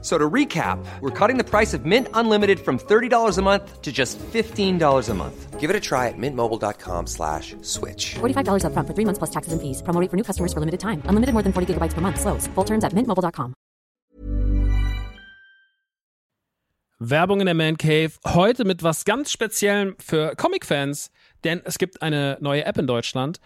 So to recap, we're cutting the price of Mint Unlimited from $30 a month to just $15 a month. Give it a try at mintmobile.com slash switch. $45 upfront for three months plus taxes and fees. Promo rate for new customers for limited time. Unlimited more than 40 gigabytes per month. Slows. Full terms at mintmobile.com. Werbung in der Man Cave. Heute mit was ganz Speziellem für Comic-Fans, denn es gibt eine neue App in Deutschland.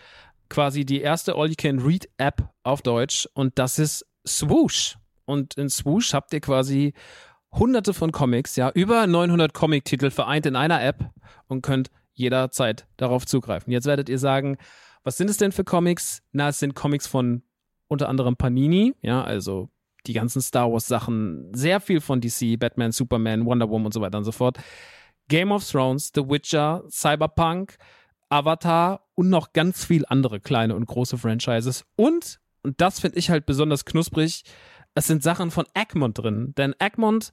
Quasi die erste All-You-Can-Read-App auf Deutsch und das ist Swoosh. Und in Swoosh habt ihr quasi hunderte von Comics, ja, über 900 Comic-Titel vereint in einer App und könnt jederzeit darauf zugreifen. Jetzt werdet ihr sagen, was sind es denn für Comics? Na, es sind Comics von unter anderem Panini, ja, also die ganzen Star Wars Sachen, sehr viel von DC, Batman, Superman, Wonder Woman und so weiter und so fort. Game of Thrones, The Witcher, Cyberpunk, Avatar und noch ganz viel andere kleine und große Franchises. Und, und das finde ich halt besonders knusprig, es sind Sachen von Egmont drin. Denn Egmont,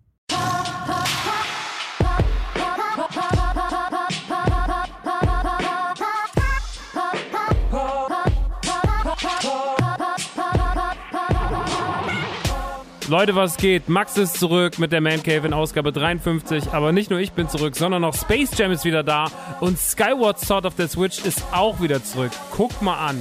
Leute, was geht? Max ist zurück mit der Man Cave in Ausgabe 53. Aber nicht nur ich bin zurück, sondern auch Space Jam ist wieder da. Und Skyward Sword of the Switch ist auch wieder zurück. Guckt mal an.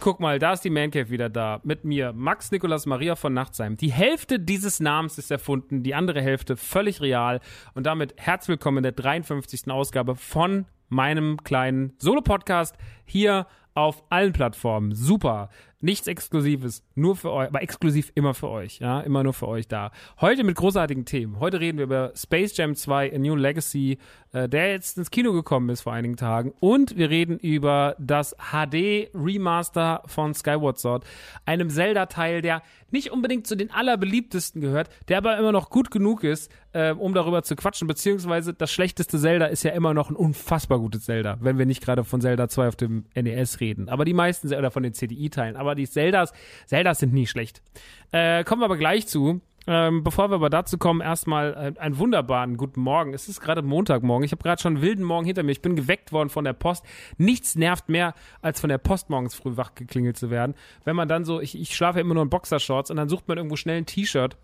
Guck mal, da ist die Man Cave wieder da. Mit mir, Max Nikolas Maria von Nachtsheim. Die Hälfte dieses Namens ist erfunden, die andere Hälfte völlig real. Und damit herzlich willkommen in der 53. Ausgabe von meinem kleinen Solo-Podcast hier auf allen Plattformen. Super. Nichts Exklusives, nur für euch, aber exklusiv immer für euch, ja, immer nur für euch da. Heute mit großartigen Themen. Heute reden wir über Space Jam 2, A New Legacy, äh, der jetzt ins Kino gekommen ist vor einigen Tagen. Und wir reden über das HD Remaster von Skyward Sword, einem Zelda-Teil, der nicht unbedingt zu den allerbeliebtesten gehört, der aber immer noch gut genug ist, äh, um darüber zu quatschen, beziehungsweise das schlechteste Zelda ist ja immer noch ein unfassbar gutes Zelda, wenn wir nicht gerade von Zelda 2 auf dem NES reden. Aber die meisten, oder von den CDI-Teilen, aber die Zeldas, Zeldas sind nie schlecht. Äh, kommen wir aber gleich zu. Ähm, bevor wir aber dazu kommen, erstmal äh, einen wunderbaren guten Morgen. Es ist gerade Montagmorgen. Ich habe gerade schon einen wilden Morgen hinter mir. Ich bin geweckt worden von der Post. Nichts nervt mehr, als von der Post morgens früh wach geklingelt zu werden. Wenn man dann so, ich, ich schlafe immer nur in Boxershorts und dann sucht man irgendwo schnell ein T-Shirt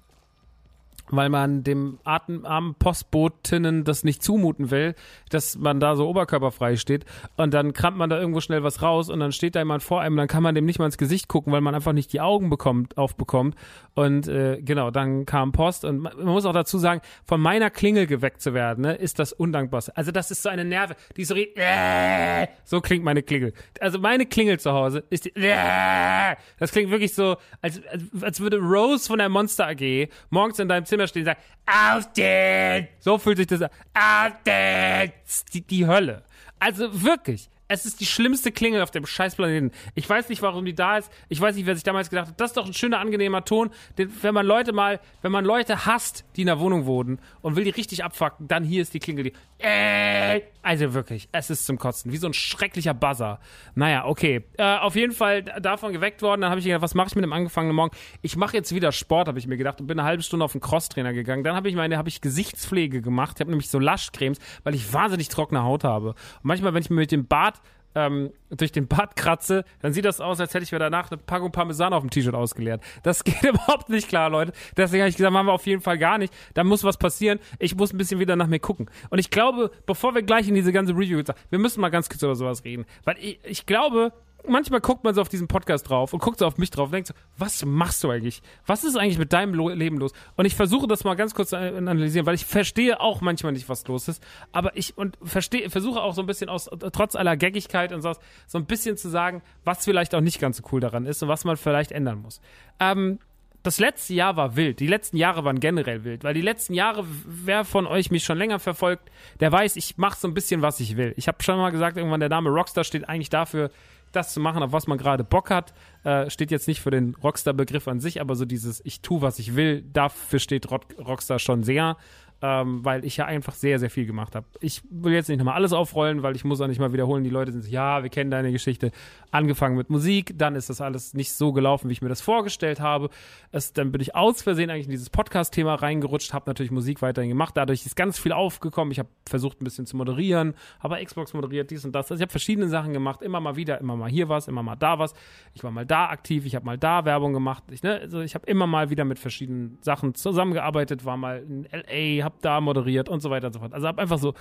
weil man dem atemarmen Postbotinnen das nicht zumuten will, dass man da so oberkörperfrei steht und dann kramt man da irgendwo schnell was raus und dann steht da jemand vor einem, und dann kann man dem nicht mal ins Gesicht gucken, weil man einfach nicht die Augen bekommt, aufbekommt und äh, genau, dann kam Post und man, muss auch dazu sagen, von meiner Klingel geweckt zu werden, ne, ist das undankbarste. Also das ist so eine Nerve, die so äh, so klingt meine Klingel. Also meine Klingel zu Hause ist die, äh, das klingt wirklich so, als, als würde Rose von der Monster AG morgens in deinem Zimmer stehen und sagen, aufstehen! So fühlt sich das an. Aufstehen! Die, die Hölle. Also wirklich. Es ist die schlimmste Klingel auf dem Scheißplaneten. Ich weiß nicht, warum die da ist. Ich weiß nicht, wer sich damals gedacht hat. Das ist doch ein schöner, angenehmer Ton. Den, wenn man Leute mal, wenn man Leute hasst, die in der Wohnung wohnen und will die richtig abfacken, dann hier ist die Klingel, die. Äh, also wirklich, es ist zum Kotzen. Wie so ein schrecklicher Buzzer. Naja, okay. Äh, auf jeden Fall davon geweckt worden. Dann habe ich gedacht, was mache ich mit dem angefangenen Morgen? Ich mache jetzt wieder Sport, habe ich mir gedacht und bin eine halbe Stunde auf den Crosstrainer gegangen. Dann habe ich meine, habe ich Gesichtspflege gemacht. Ich habe nämlich so Laschcremes, weil ich wahnsinnig trockene Haut habe. Und manchmal, wenn ich mir mit dem Bart ähm, durch den Bart kratze, dann sieht das aus, als hätte ich mir danach eine Packung Parmesan auf dem T-Shirt ausgeleert. Das geht überhaupt nicht klar, Leute. Deswegen habe ich gesagt, machen wir auf jeden Fall gar nicht. Da muss was passieren. Ich muss ein bisschen wieder nach mir gucken. Und ich glaube, bevor wir gleich in diese ganze Review gehen, wir müssen mal ganz kurz über sowas reden. Weil ich, ich glaube, manchmal guckt man so auf diesen Podcast drauf und guckt so auf mich drauf und denkt so, was machst du eigentlich? Was ist eigentlich mit deinem Lo Leben los? Und ich versuche das mal ganz kurz zu analysieren, weil ich verstehe auch manchmal nicht, was los ist. Aber ich und verstehe, versuche auch so ein bisschen aus, trotz aller Gaggigkeit und so, so ein bisschen zu sagen, was vielleicht auch nicht ganz so cool daran ist und was man vielleicht ändern muss. Ähm, das letzte Jahr war wild. Die letzten Jahre waren generell wild, weil die letzten Jahre, wer von euch mich schon länger verfolgt, der weiß, ich mache so ein bisschen, was ich will. Ich habe schon mal gesagt, irgendwann der Name Rockstar steht eigentlich dafür, das zu machen, auf was man gerade Bock hat. Äh, steht jetzt nicht für den Rockstar-Begriff an sich, aber so dieses Ich tu, was ich will, dafür steht Rock Rockstar schon sehr ähm, weil ich ja einfach sehr, sehr viel gemacht habe. Ich will jetzt nicht nochmal alles aufrollen, weil ich muss auch nicht mal wiederholen. Die Leute sind so, ja, wir kennen deine Geschichte. Angefangen mit Musik, dann ist das alles nicht so gelaufen, wie ich mir das vorgestellt habe. Es, dann bin ich aus Versehen eigentlich in dieses Podcast-Thema reingerutscht, habe natürlich Musik weiterhin gemacht. Dadurch ist ganz viel aufgekommen. Ich habe versucht, ein bisschen zu moderieren, habe Xbox moderiert, dies und das. Also ich habe verschiedene Sachen gemacht, immer mal wieder, immer mal hier was, immer mal da was. Ich war mal da aktiv, ich habe mal da Werbung gemacht. Ich, ne, also ich habe immer mal wieder mit verschiedenen Sachen zusammengearbeitet, war mal in LA, habe da moderiert und so weiter und so fort. Also habe einfach so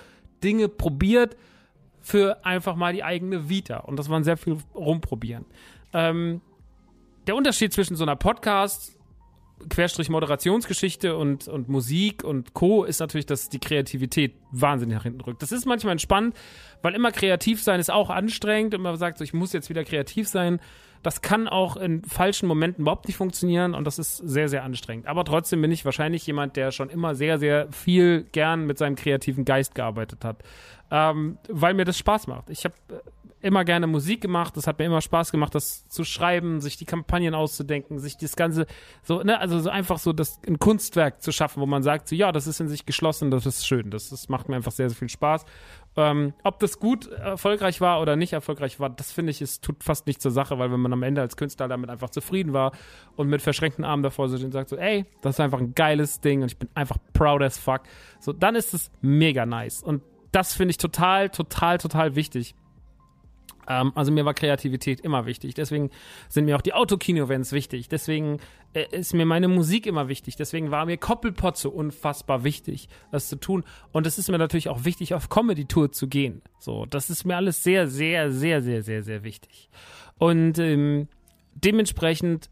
Dinge probiert für einfach mal die eigene Vita. Und das waren sehr viel rumprobieren. Ähm, der Unterschied zwischen so einer Podcast, Querstrich Moderationsgeschichte und, und Musik und Co. ist natürlich, dass die Kreativität wahnsinnig nach hinten rückt. Das ist manchmal entspannt, weil immer kreativ sein ist auch anstrengend und man sagt so, ich muss jetzt wieder kreativ sein. Das kann auch in falschen Momenten überhaupt nicht funktionieren und das ist sehr, sehr anstrengend. Aber trotzdem bin ich wahrscheinlich jemand, der schon immer sehr, sehr viel gern mit seinem kreativen Geist gearbeitet hat, ähm, weil mir das Spaß macht. Ich habe äh, immer gerne Musik gemacht. Es hat mir immer Spaß gemacht, das zu schreiben, sich die Kampagnen auszudenken, sich das Ganze so, ne, also so einfach so das ein Kunstwerk zu schaffen, wo man sagt, so ja, das ist in sich geschlossen, das ist schön, das, das macht mir einfach sehr, sehr viel Spaß. Ähm, ob das gut erfolgreich war oder nicht erfolgreich war, das finde ich, es tut fast nicht zur Sache, weil wenn man am Ende als Künstler damit einfach zufrieden war und mit verschränkten Armen davor sitzt und sagt so, ey, das ist einfach ein geiles Ding und ich bin einfach proud as fuck, so, dann ist es mega nice. Und das finde ich total, total, total wichtig. Ähm, also mir war Kreativität immer wichtig. Deswegen sind mir auch die Autokino-Events wichtig. Deswegen äh, ist mir meine Musik immer wichtig. Deswegen war mir Koppelpot so unfassbar wichtig, das zu tun. Und es ist mir natürlich auch wichtig, auf Comedy-Tour zu gehen. So, das ist mir alles sehr, sehr, sehr, sehr, sehr, sehr wichtig. Und ähm, dementsprechend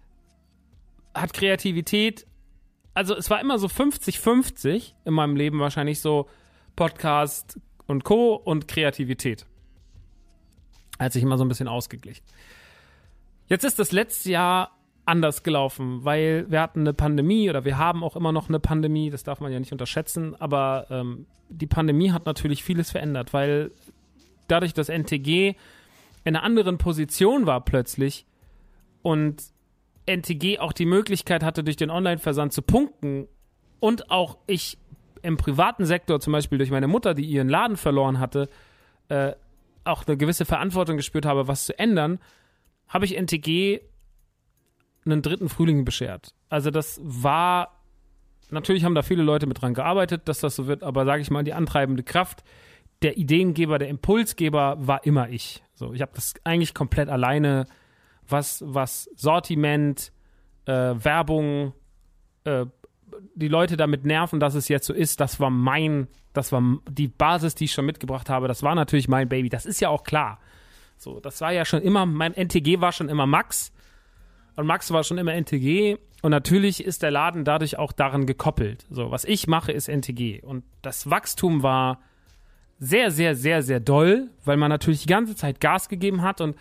hat Kreativität, also es war immer so 50-50 in meinem Leben wahrscheinlich so Podcast und Co. und Kreativität hat sich immer so ein bisschen ausgeglichen. Jetzt ist das letzte Jahr anders gelaufen, weil wir hatten eine Pandemie oder wir haben auch immer noch eine Pandemie, das darf man ja nicht unterschätzen, aber ähm, die Pandemie hat natürlich vieles verändert, weil dadurch, dass NTG in einer anderen Position war plötzlich und NTG auch die Möglichkeit hatte, durch den Online-Versand zu punkten und auch ich im privaten Sektor, zum Beispiel durch meine Mutter, die ihren Laden verloren hatte, äh, auch eine gewisse Verantwortung gespürt habe, was zu ändern, habe ich NTG einen dritten Frühling beschert. Also das war, natürlich haben da viele Leute mit dran gearbeitet, dass das so wird, aber sage ich mal, die antreibende Kraft, der Ideengeber, der Impulsgeber war immer ich. So, ich habe das eigentlich komplett alleine, was, was Sortiment, äh, Werbung, äh, die Leute damit nerven, dass es jetzt so ist, das war mein, das war die Basis, die ich schon mitgebracht habe. Das war natürlich mein Baby. Das ist ja auch klar. So, das war ja schon immer, mein NTG war schon immer Max. Und Max war schon immer NTG. Und natürlich ist der Laden dadurch auch daran gekoppelt. So, was ich mache, ist NTG. Und das Wachstum war sehr, sehr, sehr, sehr doll, weil man natürlich die ganze Zeit Gas gegeben hat und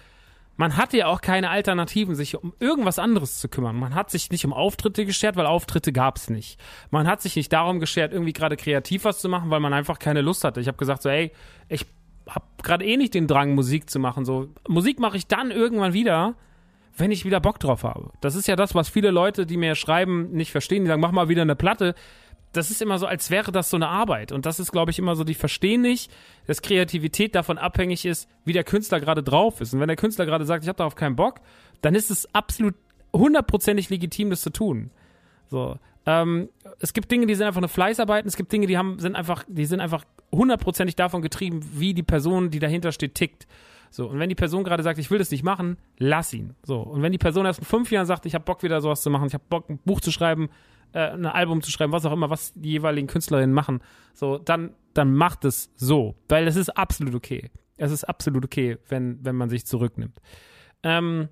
man hatte ja auch keine Alternativen, sich um irgendwas anderes zu kümmern. Man hat sich nicht um Auftritte geschert, weil Auftritte gab es nicht. Man hat sich nicht darum geschert, irgendwie gerade kreativ was zu machen, weil man einfach keine Lust hatte. Ich habe gesagt so, ey, ich habe gerade eh nicht den Drang, Musik zu machen. So Musik mache ich dann irgendwann wieder, wenn ich wieder Bock drauf habe. Das ist ja das, was viele Leute, die mir schreiben, nicht verstehen. Die sagen, mach mal wieder eine Platte das ist immer so, als wäre das so eine Arbeit. Und das ist, glaube ich, immer so, die verstehen nicht, dass Kreativität davon abhängig ist, wie der Künstler gerade drauf ist. Und wenn der Künstler gerade sagt, ich habe darauf keinen Bock, dann ist es absolut hundertprozentig legitim, das zu tun. So. Ähm, es gibt Dinge, die sind einfach eine Fleißarbeit, und es gibt Dinge, die haben, sind einfach, die sind einfach hundertprozentig davon getrieben, wie die Person, die dahinter steht, tickt. So, und wenn die Person gerade sagt, ich will das nicht machen, lass ihn. So, und wenn die Person erst in fünf Jahren sagt, ich habe Bock wieder sowas zu machen, ich habe Bock ein Buch zu schreiben, äh, ein Album zu schreiben, was auch immer, was die jeweiligen Künstlerinnen machen, so, dann, dann macht es so. Weil es ist absolut okay. Es ist absolut okay, wenn, wenn man sich zurücknimmt. Ähm,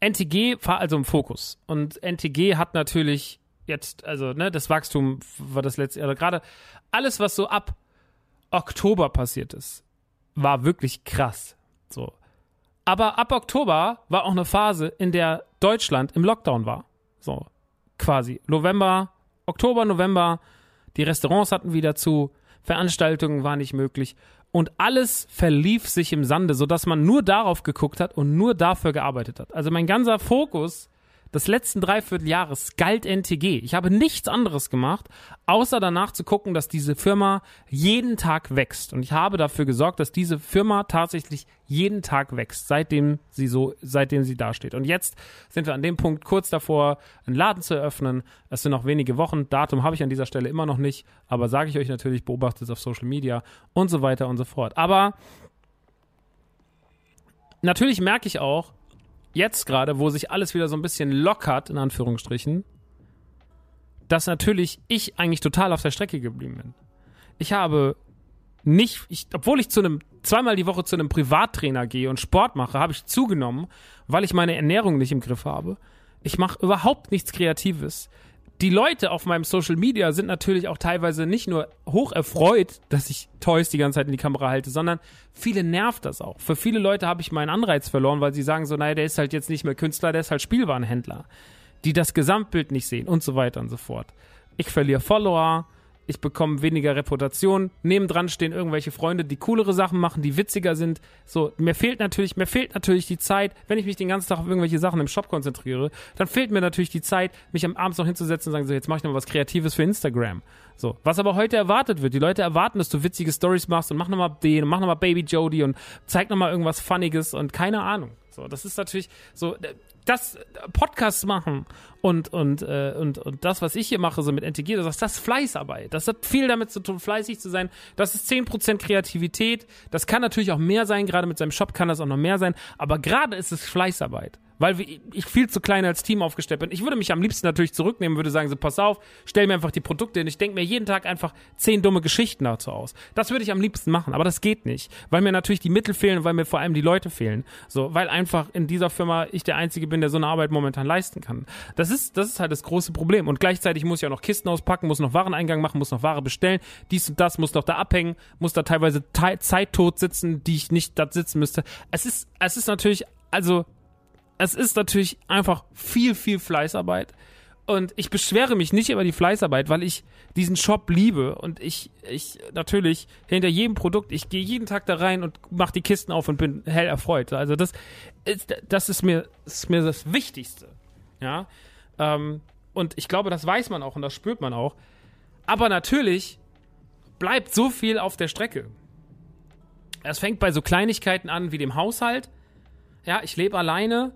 NTG war also im Fokus. Und NTG hat natürlich jetzt, also, ne, das Wachstum war das letzte, oder gerade alles, was so ab Oktober passiert ist, war wirklich krass. So. Aber ab Oktober war auch eine Phase, in der Deutschland im Lockdown war. So quasi. November, Oktober, November, die Restaurants hatten wieder zu, Veranstaltungen waren nicht möglich und alles verlief sich im Sande, sodass man nur darauf geguckt hat und nur dafür gearbeitet hat. Also mein ganzer Fokus des letzten Dreivierteljahres galt NTG. Ich habe nichts anderes gemacht, außer danach zu gucken, dass diese Firma jeden Tag wächst. Und ich habe dafür gesorgt, dass diese Firma tatsächlich jeden Tag wächst, seitdem sie so, seitdem sie dasteht. Und jetzt sind wir an dem Punkt kurz davor, einen Laden zu eröffnen. Es sind noch wenige Wochen. Datum habe ich an dieser Stelle immer noch nicht, aber sage ich euch natürlich, beobachtet es auf Social Media und so weiter und so fort. Aber natürlich merke ich auch, jetzt gerade, wo sich alles wieder so ein bisschen lockert, in Anführungsstrichen, dass natürlich ich eigentlich total auf der Strecke geblieben bin. Ich habe nicht, ich, obwohl ich zu einem, zweimal die Woche zu einem Privattrainer gehe und Sport mache, habe ich zugenommen, weil ich meine Ernährung nicht im Griff habe. Ich mache überhaupt nichts Kreatives die Leute auf meinem Social Media sind natürlich auch teilweise nicht nur hoch erfreut, dass ich Toys die ganze Zeit in die Kamera halte, sondern viele nervt das auch. Für viele Leute habe ich meinen Anreiz verloren, weil sie sagen so, naja, der ist halt jetzt nicht mehr Künstler, der ist halt Spielwarenhändler. Die das Gesamtbild nicht sehen und so weiter und so fort. Ich verliere Follower, ich bekomme weniger Reputation. Nebendran stehen irgendwelche Freunde, die coolere Sachen machen, die witziger sind. So, mir fehlt natürlich, mir fehlt natürlich die Zeit, wenn ich mich den ganzen Tag auf irgendwelche Sachen im Shop konzentriere, dann fehlt mir natürlich die Zeit, mich am Abend noch hinzusetzen und sagen, so, jetzt mache ich noch was Kreatives für Instagram. So, was aber heute erwartet wird. Die Leute erwarten, dass du witzige Stories machst und mach nochmal den und mach nochmal Baby Jody und zeig nochmal irgendwas Funniges und keine Ahnung. So, das ist natürlich so, das Podcasts machen und, und, äh, und, und das, was ich hier mache, so mit NTG, das ist das Fleißarbeit. Das hat viel damit zu tun, fleißig zu sein. Das ist 10% Kreativität. Das kann natürlich auch mehr sein. Gerade mit seinem Shop kann das auch noch mehr sein. Aber gerade ist es Fleißarbeit weil ich viel zu klein als Team aufgestellt bin. Ich würde mich am liebsten natürlich zurücknehmen, würde sagen, so pass auf, stell mir einfach die Produkte hin. Ich denke mir jeden Tag einfach zehn dumme Geschichten dazu aus. Das würde ich am liebsten machen, aber das geht nicht, weil mir natürlich die Mittel fehlen und weil mir vor allem die Leute fehlen. So, weil einfach in dieser Firma ich der Einzige bin, der so eine Arbeit momentan leisten kann. Das ist, das ist halt das große Problem. Und gleichzeitig muss ich auch noch Kisten auspacken, muss noch Wareneingang machen, muss noch Ware bestellen, dies und das, muss noch da abhängen, muss da teilweise Zeit tot sitzen, die ich nicht da sitzen müsste. Es ist, es ist natürlich, also es ist natürlich einfach viel, viel Fleißarbeit. Und ich beschwere mich nicht über die Fleißarbeit, weil ich diesen Shop liebe und ich, ich natürlich hinter jedem Produkt, ich gehe jeden Tag da rein und mache die Kisten auf und bin hell erfreut. Also das ist, das ist mir, ist mir das Wichtigste. Ja. Ähm, und ich glaube, das weiß man auch und das spürt man auch. Aber natürlich bleibt so viel auf der Strecke. Es fängt bei so Kleinigkeiten an wie dem Haushalt. Ja, ich lebe alleine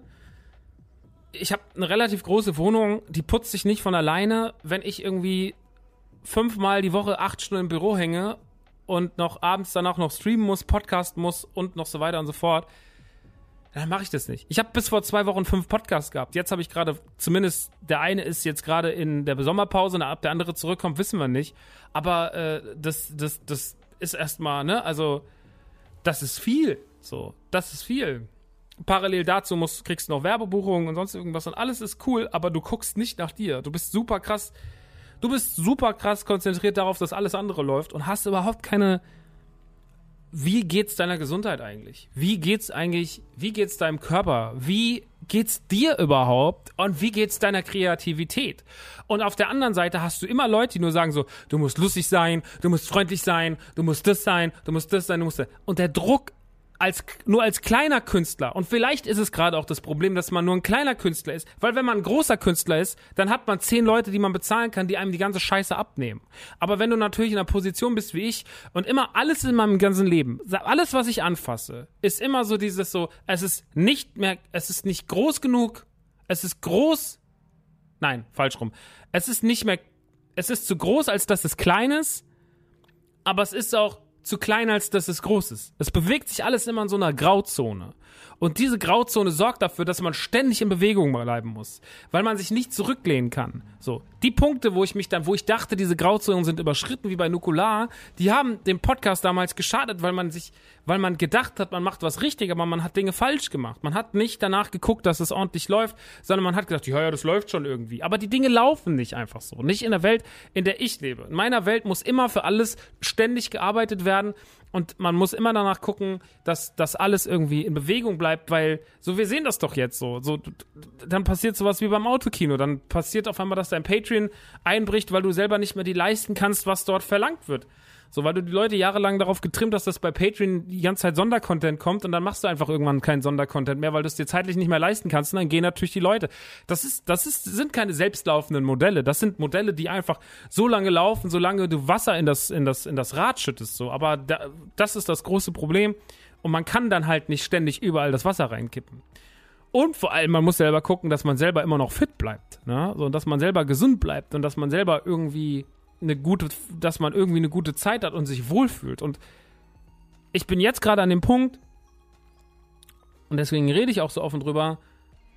ich habe eine relativ große Wohnung, die putzt sich nicht von alleine. Wenn ich irgendwie fünfmal die Woche acht Stunden im Büro hänge und noch abends danach noch streamen muss, podcasten muss und noch so weiter und so fort, dann mache ich das nicht. Ich habe bis vor zwei Wochen fünf Podcasts gehabt. Jetzt habe ich gerade, zumindest der eine ist jetzt gerade in der Sommerpause ab der andere zurückkommt, wissen wir nicht. Aber äh, das, das, das ist erstmal, ne, also das ist viel. So, das ist viel. Parallel dazu musst, kriegst du noch Werbebuchungen und sonst irgendwas und alles ist cool, aber du guckst nicht nach dir. Du bist super krass, du bist super krass konzentriert darauf, dass alles andere läuft und hast überhaupt keine, wie geht's deiner Gesundheit eigentlich? Wie geht's eigentlich, wie geht's deinem Körper? Wie geht's dir überhaupt? Und wie geht's deiner Kreativität? Und auf der anderen Seite hast du immer Leute, die nur sagen so, du musst lustig sein, du musst freundlich sein, du musst das sein, du musst das sein, du musst das. Und der Druck als, nur als kleiner Künstler, und vielleicht ist es gerade auch das Problem, dass man nur ein kleiner Künstler ist, weil wenn man ein großer Künstler ist, dann hat man zehn Leute, die man bezahlen kann, die einem die ganze Scheiße abnehmen. Aber wenn du natürlich in einer Position bist wie ich und immer alles in meinem ganzen Leben, alles, was ich anfasse, ist immer so dieses so, es ist nicht mehr, es ist nicht groß genug, es ist groß, nein, falsch rum, es ist nicht mehr, es ist zu groß, als dass es klein ist, aber es ist auch zu klein, als dass es groß ist. Es bewegt sich alles immer in so einer Grauzone. Und diese Grauzone sorgt dafür, dass man ständig in Bewegung bleiben muss, weil man sich nicht zurücklehnen kann. So, die Punkte, wo ich mich dann, wo ich dachte, diese Grauzonen sind überschritten, wie bei Nukular, die haben dem Podcast damals geschadet, weil man sich, weil man gedacht hat, man macht was richtig, aber man hat Dinge falsch gemacht. Man hat nicht danach geguckt, dass es ordentlich läuft, sondern man hat gedacht, ja, ja, das läuft schon irgendwie. Aber die Dinge laufen nicht einfach so. Nicht in der Welt, in der ich lebe. In meiner Welt muss immer für alles ständig gearbeitet werden und man muss immer danach gucken, dass das alles irgendwie in Bewegung bleibt, weil so wir sehen das doch jetzt so, so dann passiert sowas wie beim Autokino, dann passiert auf einmal, dass dein Patreon einbricht, weil du selber nicht mehr die leisten kannst, was dort verlangt wird. So, weil du die Leute jahrelang darauf getrimmt hast, dass bei Patreon die ganze Zeit Sondercontent kommt und dann machst du einfach irgendwann keinen Sondercontent mehr, weil du es dir zeitlich nicht mehr leisten kannst und dann gehen natürlich die Leute. Das ist, das ist, sind keine selbstlaufenden Modelle. Das sind Modelle, die einfach so lange laufen, solange du Wasser in das, in das, in das Rad schüttest, so. Aber da, das ist das große Problem. Und man kann dann halt nicht ständig überall das Wasser reinkippen. Und vor allem, man muss selber gucken, dass man selber immer noch fit bleibt. Ne? So, dass man selber gesund bleibt und dass man selber irgendwie eine gute, dass man irgendwie eine gute Zeit hat und sich wohlfühlt. Und ich bin jetzt gerade an dem Punkt, und deswegen rede ich auch so offen drüber,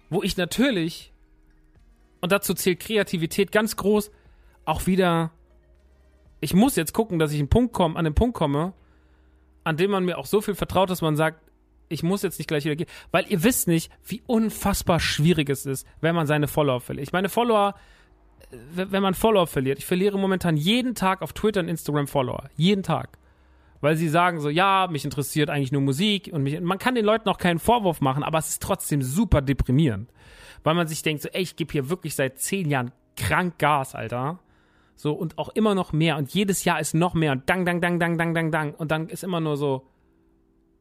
wo ich natürlich, und dazu zählt Kreativität ganz groß, auch wieder, ich muss jetzt gucken, dass ich einen Punkt komm, an den Punkt komme, an dem man mir auch so viel vertraut, dass man sagt, ich muss jetzt nicht gleich wieder gehen, weil ihr wisst nicht, wie unfassbar schwierig es ist, wenn man seine Follower verliert. Ich meine, Follower, wenn man Follower verliert, ich verliere momentan jeden Tag auf Twitter und Instagram Follower. Jeden Tag. Weil sie sagen so, ja, mich interessiert eigentlich nur Musik und mich, man kann den Leuten auch keinen Vorwurf machen, aber es ist trotzdem super deprimierend. Weil man sich denkt so, ey, ich gebe hier wirklich seit zehn Jahren krank Gas, Alter. So, und auch immer noch mehr und jedes Jahr ist noch mehr und dang, dang, dang, dang, dang, dang, dang und dann ist immer nur so,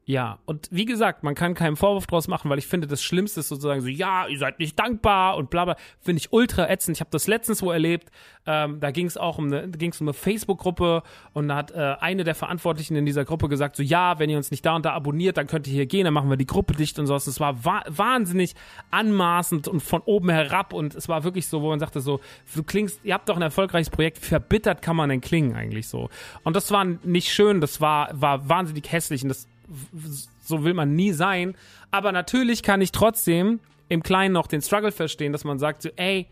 ja, und wie gesagt, man kann keinen Vorwurf draus machen, weil ich finde, das Schlimmste ist sozusagen so, ja, ihr seid nicht dankbar und bla bla, finde ich ultra ätzend. Ich habe das letztens wo erlebt, ähm, da ging es auch um eine, um eine Facebook-Gruppe und da hat äh, eine der Verantwortlichen in dieser Gruppe gesagt, so, ja, wenn ihr uns nicht da und da abonniert, dann könnt ihr hier gehen, dann machen wir die Gruppe dicht und sowas. Das war wa wahnsinnig anmaßend und von oben herab und es war wirklich so, wo man sagte so, du klingst, ihr habt doch ein erfolgreiches Projekt, verbittert kann man denn klingen eigentlich so. Und das war nicht schön, das war, war wahnsinnig hässlich und das so will man nie sein. Aber natürlich kann ich trotzdem im Kleinen noch den Struggle verstehen, dass man sagt so, ey,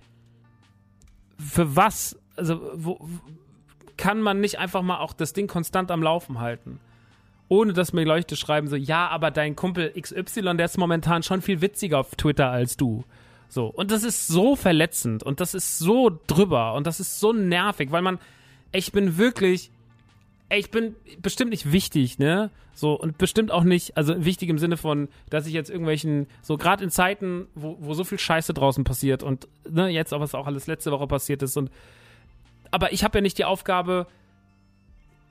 für was, also, wo, kann man nicht einfach mal auch das Ding konstant am Laufen halten? Ohne dass mir Leute schreiben so, ja, aber dein Kumpel XY, der ist momentan schon viel witziger auf Twitter als du. So. Und das ist so verletzend und das ist so drüber und das ist so nervig, weil man, ich bin wirklich, ey, ich bin bestimmt nicht wichtig, ne? So, und bestimmt auch nicht, also wichtig im Sinne von, dass ich jetzt irgendwelchen, so gerade in Zeiten, wo, wo so viel Scheiße draußen passiert und ne, jetzt was auch alles letzte Woche passiert ist und aber ich habe ja nicht die Aufgabe,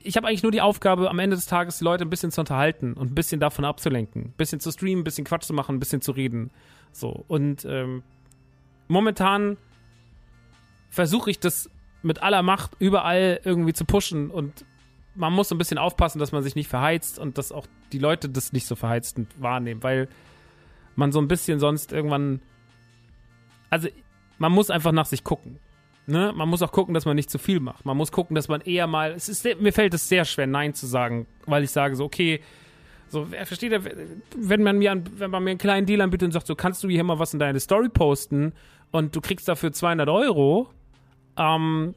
ich habe eigentlich nur die Aufgabe, am Ende des Tages die Leute ein bisschen zu unterhalten und ein bisschen davon abzulenken. Ein bisschen zu streamen, ein bisschen Quatsch zu machen, ein bisschen zu reden. So. Und ähm, momentan versuche ich das mit aller Macht überall irgendwie zu pushen und man muss ein bisschen aufpassen, dass man sich nicht verheizt und dass auch die Leute das nicht so verheizt wahrnehmen, weil man so ein bisschen sonst irgendwann. Also, man muss einfach nach sich gucken. Ne? Man muss auch gucken, dass man nicht zu viel macht. Man muss gucken, dass man eher mal. Es ist, mir fällt es sehr schwer, Nein zu sagen, weil ich sage so, okay, So, versteht er, wenn man mir, wenn man mir einen kleinen Deal anbietet und sagt, so kannst du hier mal was in deine Story posten und du kriegst dafür 200 Euro, ähm,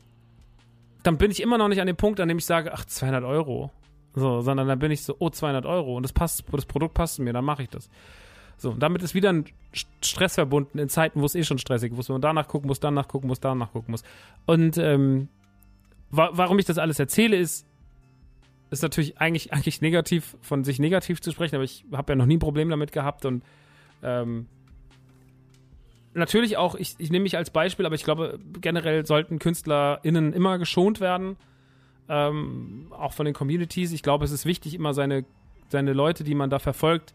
dann bin ich immer noch nicht an dem Punkt, an dem ich sage, ach, 200 Euro. So, sondern dann bin ich so, oh, 200 Euro und das passt, das Produkt passt mir, dann mache ich das. So, und damit ist wieder ein St- Stress verbunden in Zeiten, wo es eh schon stressig ist, wo man danach gucken muss, danach gucken muss, danach gucken muss. Und ähm, wa warum ich das alles erzähle, ist, ist natürlich eigentlich, eigentlich negativ, von sich negativ zu sprechen, aber ich habe ja noch nie ein Problem damit gehabt und ähm, natürlich auch, ich, ich nehme mich als Beispiel, aber ich glaube, generell sollten KünstlerInnen immer geschont werden, ähm, auch von den Communities. Ich glaube, es ist wichtig, immer seine, seine Leute, die man da verfolgt,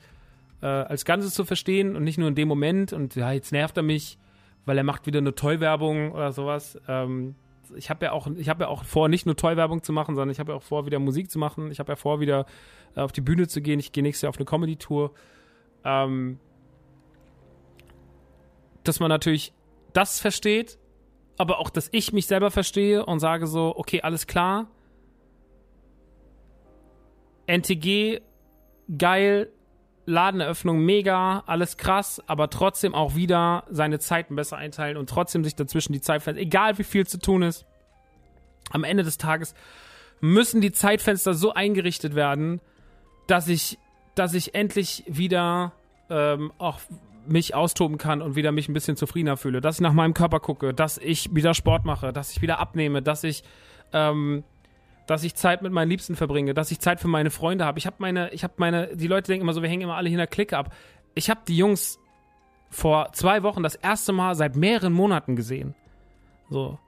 äh, als Ganzes zu verstehen und nicht nur in dem Moment und ja, jetzt nervt er mich, weil er macht wieder eine Toy-Werbung oder sowas. Ähm, ich habe ja auch, ja auch vor, nicht nur Toy-Werbung zu machen, sondern ich habe ja auch vor, wieder Musik zu machen. Ich habe ja vor, wieder äh, auf die Bühne zu gehen. Ich gehe nächstes Jahr auf eine Comedy-Tour. Ähm, dass man natürlich das versteht, aber auch, dass ich mich selber verstehe und sage so, okay, alles klar. NTG, geil, Ladeneröffnung mega, alles krass, aber trotzdem auch wieder seine Zeiten besser einteilen und trotzdem sich dazwischen die Zeit fällt, egal wie viel zu tun ist. Am Ende des Tages müssen die Zeitfenster so eingerichtet werden, dass ich, dass ich endlich wieder ähm, auch mich austoben kann und wieder mich ein bisschen zufriedener fühle, dass ich nach meinem Körper gucke, dass ich wieder Sport mache, dass ich wieder abnehme, dass ich ähm, dass ich Zeit mit meinen Liebsten verbringe, dass ich Zeit für meine Freunde habe. Ich habe meine, ich habe meine, die Leute denken immer so, wir hängen immer alle der Clique ab. Ich habe die Jungs vor zwei Wochen das erste Mal seit mehreren Monaten gesehen. So.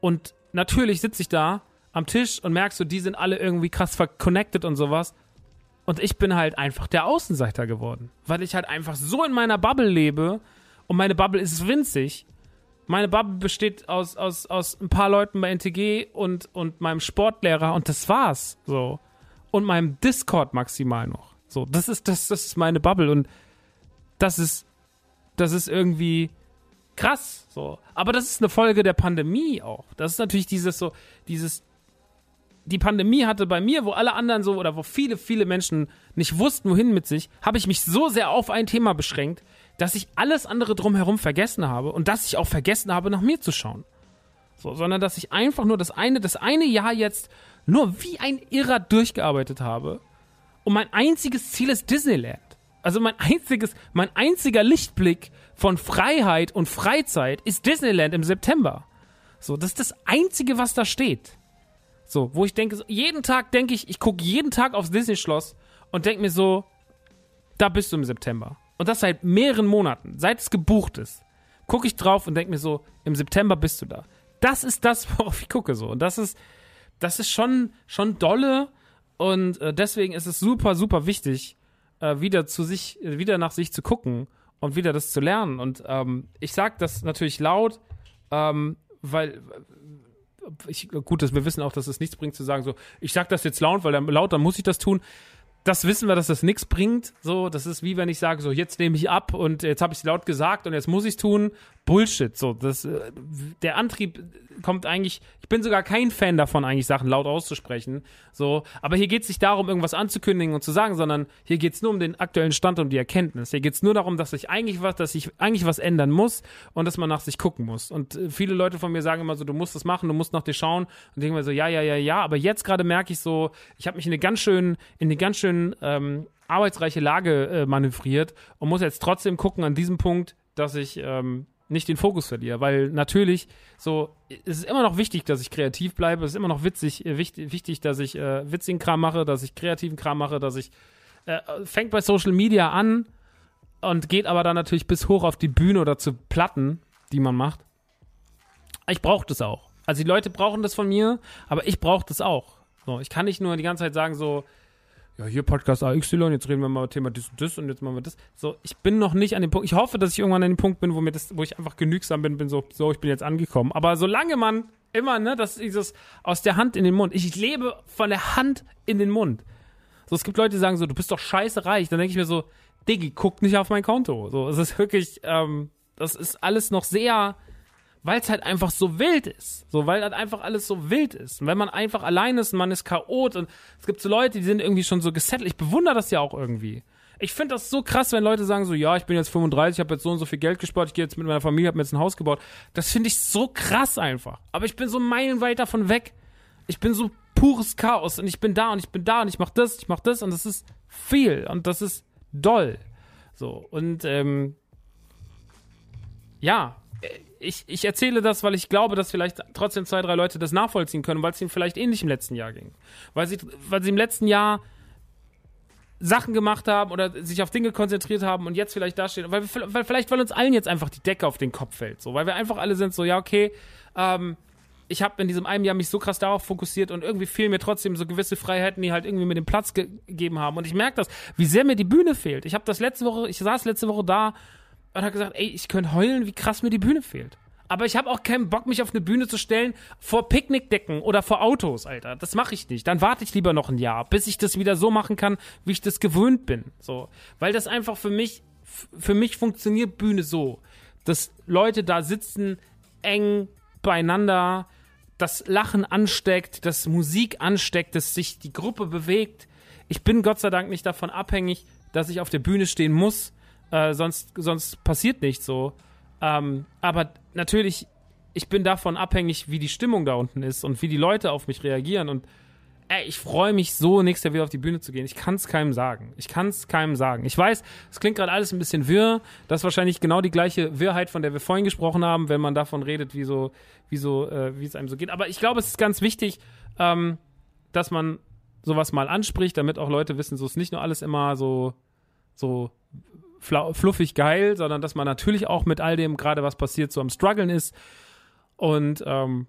Und natürlich sitze ich da am Tisch und merkst so, die sind alle irgendwie krass verconnected und sowas. Und ich bin halt einfach der Außenseiter geworden. Weil ich halt einfach so in meiner Bubble lebe und meine Bubble ist winzig. Meine Bubble besteht aus, aus, aus ein paar Leuten bei NTG und, und meinem Sportlehrer und das war's. So. Und meinem Discord maximal noch. So, das ist, das, das ist meine Bubble und das ist, das ist irgendwie krass. So. Aber das ist eine Folge der Pandemie auch. Das ist natürlich dieses so, dieses, die Pandemie hatte bei mir, wo alle anderen so oder wo viele, viele Menschen nicht wussten, wohin mit sich, habe ich mich so sehr auf ein Thema beschränkt, dass ich alles andere drumherum vergessen habe und dass ich auch vergessen habe, nach mir zu schauen. So, sondern dass ich einfach nur das eine, das eine Jahr jetzt nur wie ein Irrer durchgearbeitet habe. Und mein einziges Ziel ist Disneyland. Also mein einziges, mein einziger Lichtblick von Freiheit und Freizeit ist Disneyland im September. So, das ist das einzige, was da steht. So, wo ich denke, jeden Tag denke ich, ich gucke jeden Tag aufs Disney-Schloss und denke mir so, da bist du im September. Und das seit mehreren Monaten, seit es gebucht ist. Gucke ich drauf und denke mir so, im September bist du da. Das ist das, worauf ich gucke so. Und das ist, das ist schon, schon dolle. Und äh, deswegen ist es super, super wichtig, äh, wieder zu sich, äh, wieder nach sich zu gucken und wieder das zu lernen. Und ähm, ich sage das natürlich laut, ähm, weil ich, gut, dass wir wissen auch, dass es nichts bringt zu sagen, so, ich sag das jetzt laut, weil dann laut, dann muss ich das tun. Das wissen wir, dass das nichts bringt. So, das ist wie wenn ich sage, so, jetzt nehme ich ab und jetzt habe ich es laut gesagt und jetzt muss ich es tun. Bullshit. So, das, äh, der Antrieb kommt eigentlich, ich bin sogar kein Fan davon, eigentlich Sachen laut auszusprechen. So, aber hier geht es nicht darum, irgendwas anzukündigen und zu sagen, sondern hier geht es nur um den aktuellen Stand und die Erkenntnis. Hier geht es nur darum, dass ich eigentlich was, dass ich eigentlich was ändern muss und dass man nach sich gucken muss. Und äh, viele Leute von mir sagen immer so, du musst das machen, du musst nach dir schauen und denken mir so, ja, ja, ja, ja. Aber jetzt gerade merke ich so, ich habe mich in eine ganz schön, in eine ganz schön ähm, arbeitsreiche Lage äh, manövriert und muss jetzt trotzdem gucken an diesem Punkt, dass ich ähm, nicht den Fokus verliere, weil natürlich so es ist immer noch wichtig, dass ich kreativ bleibe, es ist immer noch witzig, äh, wichtig, wichtig, dass ich äh, witzigen Kram mache, dass ich kreativen Kram mache, dass ich äh, fängt bei Social Media an und geht aber dann natürlich bis hoch auf die Bühne oder zu Platten, die man macht. Ich brauche das auch. Also die Leute brauchen das von mir, aber ich brauche das auch. So, ich kann nicht nur die ganze Zeit sagen so, ja, hier Podcast AXY, jetzt reden wir mal Thema das und das und jetzt machen wir das. So, ich bin noch nicht an dem Punkt. Ich hoffe, dass ich irgendwann an dem Punkt bin, wo mir das, wo ich einfach genügsam bin, bin so, so, ich bin jetzt angekommen. Aber solange man immer, ne, das dieses aus der Hand in den Mund. Ich lebe von der Hand in den Mund. So, es gibt Leute, die sagen so, du bist doch scheiße reich. Dann denke ich mir so, Diggi, guck nicht auf mein Konto. So, es ist wirklich, ähm, das ist alles noch sehr weil es halt einfach so wild ist. So, weil halt einfach alles so wild ist. Und wenn man einfach allein ist und man ist chaot und es gibt so Leute, die sind irgendwie schon so gesettelt. Ich bewundere das ja auch irgendwie. Ich finde das so krass, wenn Leute sagen so, ja, ich bin jetzt 35, ich habe jetzt so und so viel Geld gespart, ich gehe jetzt mit meiner Familie, habe mir jetzt ein Haus gebaut. Das finde ich so krass einfach. Aber ich bin so meilenweit davon weg. Ich bin so pures Chaos und ich bin da und ich bin da und ich mache das, ich mache das und das ist viel und das ist doll. So, und ähm, ja, ich, ich erzähle das, weil ich glaube, dass vielleicht trotzdem zwei, drei Leute das nachvollziehen können, weil es ihnen vielleicht ähnlich im letzten Jahr ging. Weil sie, weil sie im letzten Jahr Sachen gemacht haben oder sich auf Dinge konzentriert haben und jetzt vielleicht dastehen. Weil, weil vielleicht, weil uns allen jetzt einfach die Decke auf den Kopf fällt. So, weil wir einfach alle sind so, ja, okay, ähm, ich habe in diesem einen Jahr mich so krass darauf fokussiert und irgendwie fehlen mir trotzdem so gewisse Freiheiten, die halt irgendwie mir den Platz ge gegeben haben. Und ich merke das, wie sehr mir die Bühne fehlt. Ich habe das letzte Woche, ich saß letzte Woche da und habe gesagt, ey, ich könnte heulen, wie krass mir die Bühne fehlt. Aber ich habe auch keinen Bock, mich auf eine Bühne zu stellen vor Picknickdecken oder vor Autos, Alter. Das mache ich nicht. Dann warte ich lieber noch ein Jahr, bis ich das wieder so machen kann, wie ich das gewöhnt bin. So, weil das einfach für mich, für mich funktioniert Bühne so, dass Leute da sitzen, eng beieinander, das Lachen ansteckt, dass Musik ansteckt, dass sich die Gruppe bewegt. Ich bin Gott sei Dank nicht davon abhängig, dass ich auf der Bühne stehen muss, äh, sonst, sonst passiert nichts so. Ähm, aber natürlich, ich bin davon abhängig, wie die Stimmung da unten ist und wie die Leute auf mich reagieren. Und ey, ich freue mich so, nächstes Jahr wieder auf die Bühne zu gehen. Ich kann es keinem sagen. Ich kann es keinem sagen. Ich weiß, es klingt gerade alles ein bisschen wirr. Das ist wahrscheinlich genau die gleiche Wirrheit, von der wir vorhin gesprochen haben, wenn man davon redet, wie so, wie so, äh, wie es einem so geht. Aber ich glaube, es ist ganz wichtig, ähm, dass man sowas mal anspricht, damit auch Leute wissen, so ist nicht nur alles immer so, so fluffig geil, sondern dass man natürlich auch mit all dem gerade was passiert so am struggeln ist. Und ähm,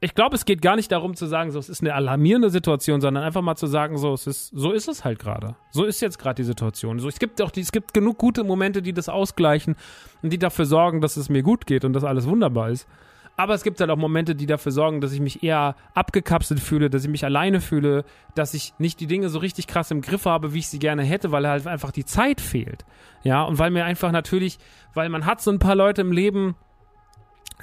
ich glaube, es geht gar nicht darum zu sagen, so es ist eine alarmierende Situation, sondern einfach mal zu sagen, so es ist, so ist es halt gerade. So ist jetzt gerade die Situation. So es gibt auch, die, es gibt genug gute Momente, die das ausgleichen und die dafür sorgen, dass es mir gut geht und dass alles wunderbar ist. Aber es gibt halt auch Momente, die dafür sorgen, dass ich mich eher abgekapselt fühle, dass ich mich alleine fühle, dass ich nicht die Dinge so richtig krass im Griff habe, wie ich sie gerne hätte, weil halt einfach die Zeit fehlt. Ja, und weil mir einfach natürlich, weil man hat so ein paar Leute im Leben,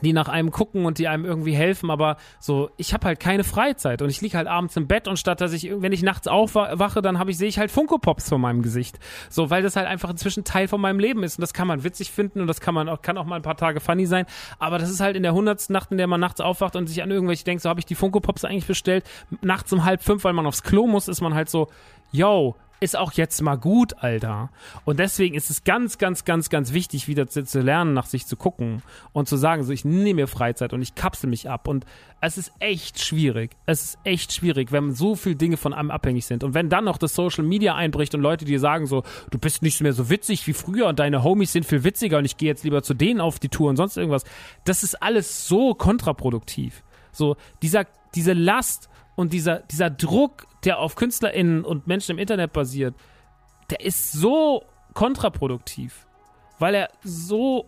die nach einem gucken und die einem irgendwie helfen, aber so, ich habe halt keine Freizeit und ich liege halt abends im Bett und statt dass ich, wenn ich nachts aufwache, dann habe ich, sehe ich halt Funko Pops vor meinem Gesicht. So, weil das halt einfach inzwischen Teil von meinem Leben ist und das kann man witzig finden und das kann man auch, kann auch mal ein paar Tage funny sein, aber das ist halt in der hundertsten Nacht, in der man nachts aufwacht und sich an irgendwelche denkt, so habe ich die Funko Pops eigentlich bestellt, nachts um halb fünf, weil man aufs Klo muss, ist man halt so, yo, ist auch jetzt mal gut, Alter. Und deswegen ist es ganz, ganz, ganz, ganz wichtig, wieder zu, zu lernen, nach sich zu gucken und zu sagen, so, ich nehme mir Freizeit und ich kapsel mich ab. Und es ist echt schwierig. Es ist echt schwierig, wenn so viele Dinge von einem abhängig sind. Und wenn dann noch das Social Media einbricht und Leute dir sagen so, du bist nicht mehr so witzig wie früher und deine Homies sind viel witziger und ich gehe jetzt lieber zu denen auf die Tour und sonst irgendwas. Das ist alles so kontraproduktiv. So, dieser, diese Last und dieser, dieser Druck, der auf KünstlerInnen und Menschen im Internet basiert, der ist so kontraproduktiv, weil er so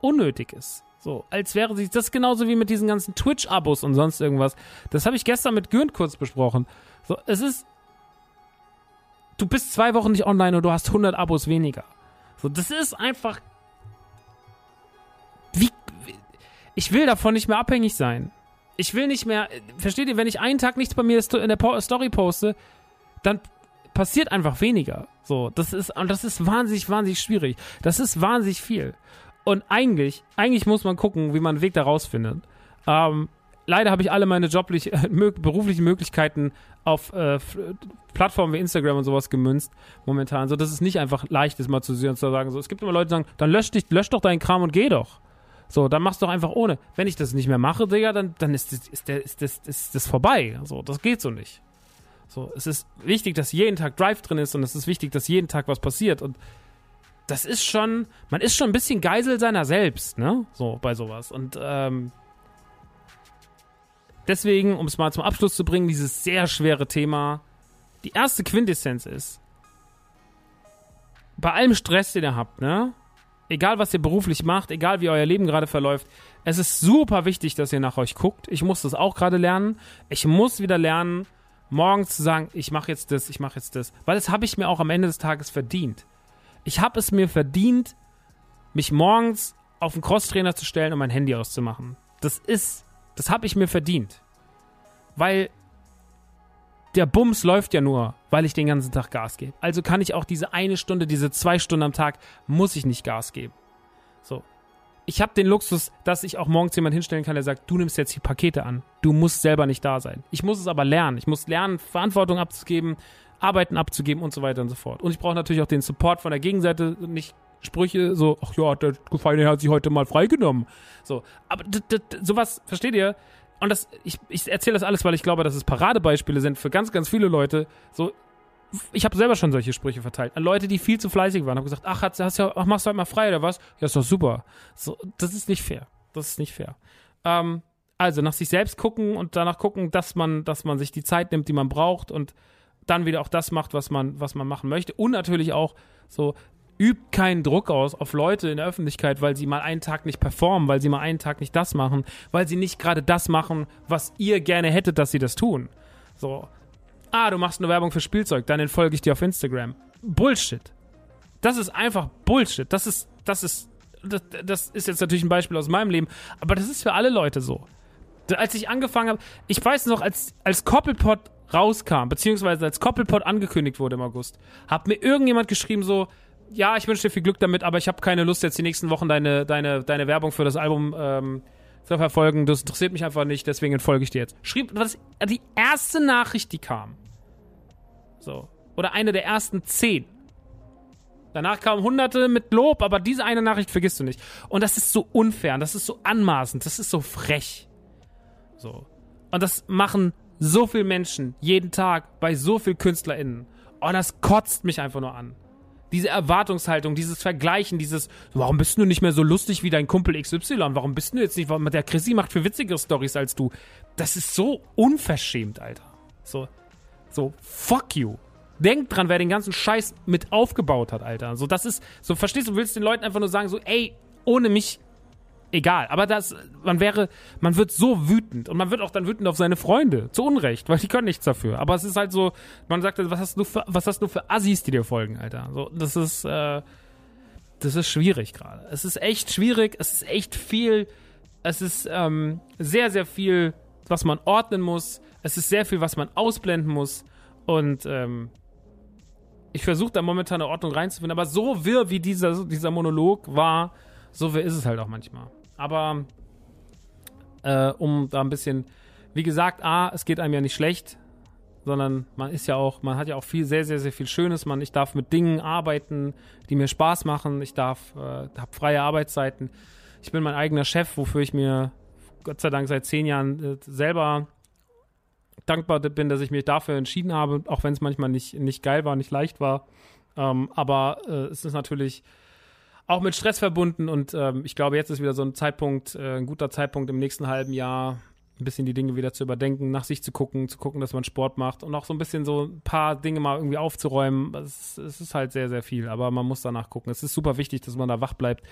unnötig ist. So, als wäre sich das genauso wie mit diesen ganzen Twitch-Abos und sonst irgendwas. Das habe ich gestern mit Gürnt kurz besprochen. So, es ist. Du bist zwei Wochen nicht online und du hast 100 Abos weniger. So, das ist einfach. Wie. Ich will davon nicht mehr abhängig sein ich will nicht mehr, versteht ihr, wenn ich einen Tag nichts bei mir in der Story poste, dann passiert einfach weniger. So, das ist, und das ist wahnsinnig, wahnsinnig schwierig. Das ist wahnsinnig viel. Und eigentlich, eigentlich muss man gucken, wie man einen Weg da rausfindet. Ähm, leider habe ich alle meine joblich, äh, beruflichen Möglichkeiten auf äh, Plattformen wie Instagram und sowas gemünzt momentan, so dass es nicht einfach leicht ist, mal zu sehen und zu sagen, so, es gibt immer Leute, die sagen, dann lösch dich, lösch doch deinen Kram und geh doch. So, dann machst du doch einfach ohne. Wenn ich das nicht mehr mache, Digga, dann, dann ist, das, ist, der, ist, das, ist das vorbei. So, das geht so nicht. So, es ist wichtig, dass jeden Tag Drive drin ist und es ist wichtig, dass jeden Tag was passiert. Und das ist schon, man ist schon ein bisschen Geisel seiner selbst, ne? So, bei sowas. Und ähm, deswegen, um es mal zum Abschluss zu bringen, dieses sehr schwere Thema. Die erste Quintessenz ist, bei allem Stress, den ihr habt, ne? Egal was ihr beruflich macht, egal wie euer Leben gerade verläuft, es ist super wichtig, dass ihr nach euch guckt. Ich muss das auch gerade lernen. Ich muss wieder lernen, morgens zu sagen, ich mache jetzt das, ich mache jetzt das, weil das habe ich mir auch am Ende des Tages verdient. Ich habe es mir verdient, mich morgens auf einen Crosstrainer zu stellen und mein Handy auszumachen. Das ist, das habe ich mir verdient. Weil der Bums läuft ja nur, weil ich den ganzen Tag Gas gebe. Also kann ich auch diese eine Stunde, diese zwei Stunden am Tag, muss ich nicht Gas geben. So. Ich habe den Luxus, dass ich auch morgens jemand hinstellen kann, der sagt, du nimmst jetzt die Pakete an. Du musst selber nicht da sein. Ich muss es aber lernen. Ich muss lernen, Verantwortung abzugeben, Arbeiten abzugeben und so weiter und so fort. Und ich brauche natürlich auch den Support von der Gegenseite, nicht Sprüche so, ach ja, der Gefallene hat sich heute mal freigenommen. So, aber sowas, versteht ihr? Und das, ich, ich erzähle das alles, weil ich glaube, dass es Paradebeispiele sind für ganz, ganz viele Leute. So, ich habe selber schon solche Sprüche verteilt. An Leute, die viel zu fleißig waren, habe gesagt, ach, hast, hast ach, machst du heute mal frei oder was? Ja, ist doch super. So, das ist nicht fair. Das ist nicht fair. Ähm, also nach sich selbst gucken und danach gucken, dass man, dass man sich die Zeit nimmt, die man braucht und dann wieder auch das macht, was man, was man machen möchte. Und natürlich auch so, übt keinen Druck aus auf Leute in der Öffentlichkeit, weil sie mal einen Tag nicht performen, weil sie mal einen Tag nicht das machen, weil sie nicht gerade das machen, was ihr gerne hättet, dass sie das tun. So. Ah, du machst eine Werbung für Spielzeug, dann entfolge ich dir auf Instagram. Bullshit. Das ist einfach Bullshit. Das ist, das ist, das, das ist jetzt natürlich ein Beispiel aus meinem Leben, aber das ist für alle Leute so. Als ich angefangen habe, ich weiß noch, als, als Koppelpot rauskam, beziehungsweise als Koppelpot angekündigt wurde im August, hat mir irgendjemand geschrieben so, ja, ich wünsche dir viel Glück damit, aber ich habe keine Lust, jetzt die nächsten Wochen deine, deine, deine Werbung für das Album ähm, zu verfolgen. Das interessiert mich einfach nicht, deswegen entfolge ich dir jetzt. Schrieb, was die erste Nachricht, die kam. So. Oder eine der ersten zehn. Danach kamen hunderte mit Lob, aber diese eine Nachricht vergisst du nicht. Und das ist so unfair, das ist so anmaßend, das ist so frech. So. Und das machen so viele Menschen jeden Tag bei so vielen KünstlerInnen. Und das kotzt mich einfach nur an diese Erwartungshaltung, dieses Vergleichen, dieses, warum bist du nicht mehr so lustig wie dein Kumpel XY? Warum bist du jetzt nicht, der Chrissy macht für witzigere Stories als du. Das ist so unverschämt, Alter. So, so, fuck you. Denk dran, wer den ganzen Scheiß mit aufgebaut hat, Alter. So, das ist, so, verstehst du willst den Leuten einfach nur sagen, so, ey, ohne mich egal. Aber das, man wäre, man wird so wütend und man wird auch dann wütend auf seine Freunde. Zu Unrecht, weil die können nichts dafür. Aber es ist halt so, man sagt, was hast du für, was hast du für Assis, die dir folgen, Alter? So, das ist, äh, das ist schwierig gerade. Es ist echt schwierig. Es ist echt viel. Es ist ähm, sehr, sehr viel, was man ordnen muss. Es ist sehr viel, was man ausblenden muss. Und ähm, ich versuche da momentan eine Ordnung reinzufinden. Aber so wirr wie dieser, dieser Monolog war, so wirr ist es halt auch manchmal. Aber äh, um da ein bisschen, wie gesagt, A, es geht einem ja nicht schlecht, sondern man ist ja auch, man hat ja auch viel, sehr, sehr, sehr viel Schönes. Man, ich darf mit Dingen arbeiten, die mir Spaß machen. Ich darf, äh, habe freie Arbeitszeiten. Ich bin mein eigener Chef, wofür ich mir Gott sei Dank seit zehn Jahren äh, selber dankbar bin, dass ich mich dafür entschieden habe, auch wenn es manchmal nicht, nicht geil war, nicht leicht war. Ähm, aber äh, es ist natürlich auch mit Stress verbunden und ähm, ich glaube, jetzt ist wieder so ein Zeitpunkt, äh, ein guter Zeitpunkt im nächsten halben Jahr, ein bisschen die Dinge wieder zu überdenken, nach sich zu gucken, zu gucken, dass man Sport macht und auch so ein bisschen so ein paar Dinge mal irgendwie aufzuräumen. Es, es ist halt sehr, sehr viel, aber man muss danach gucken. Es ist super wichtig, dass man da wach bleibt.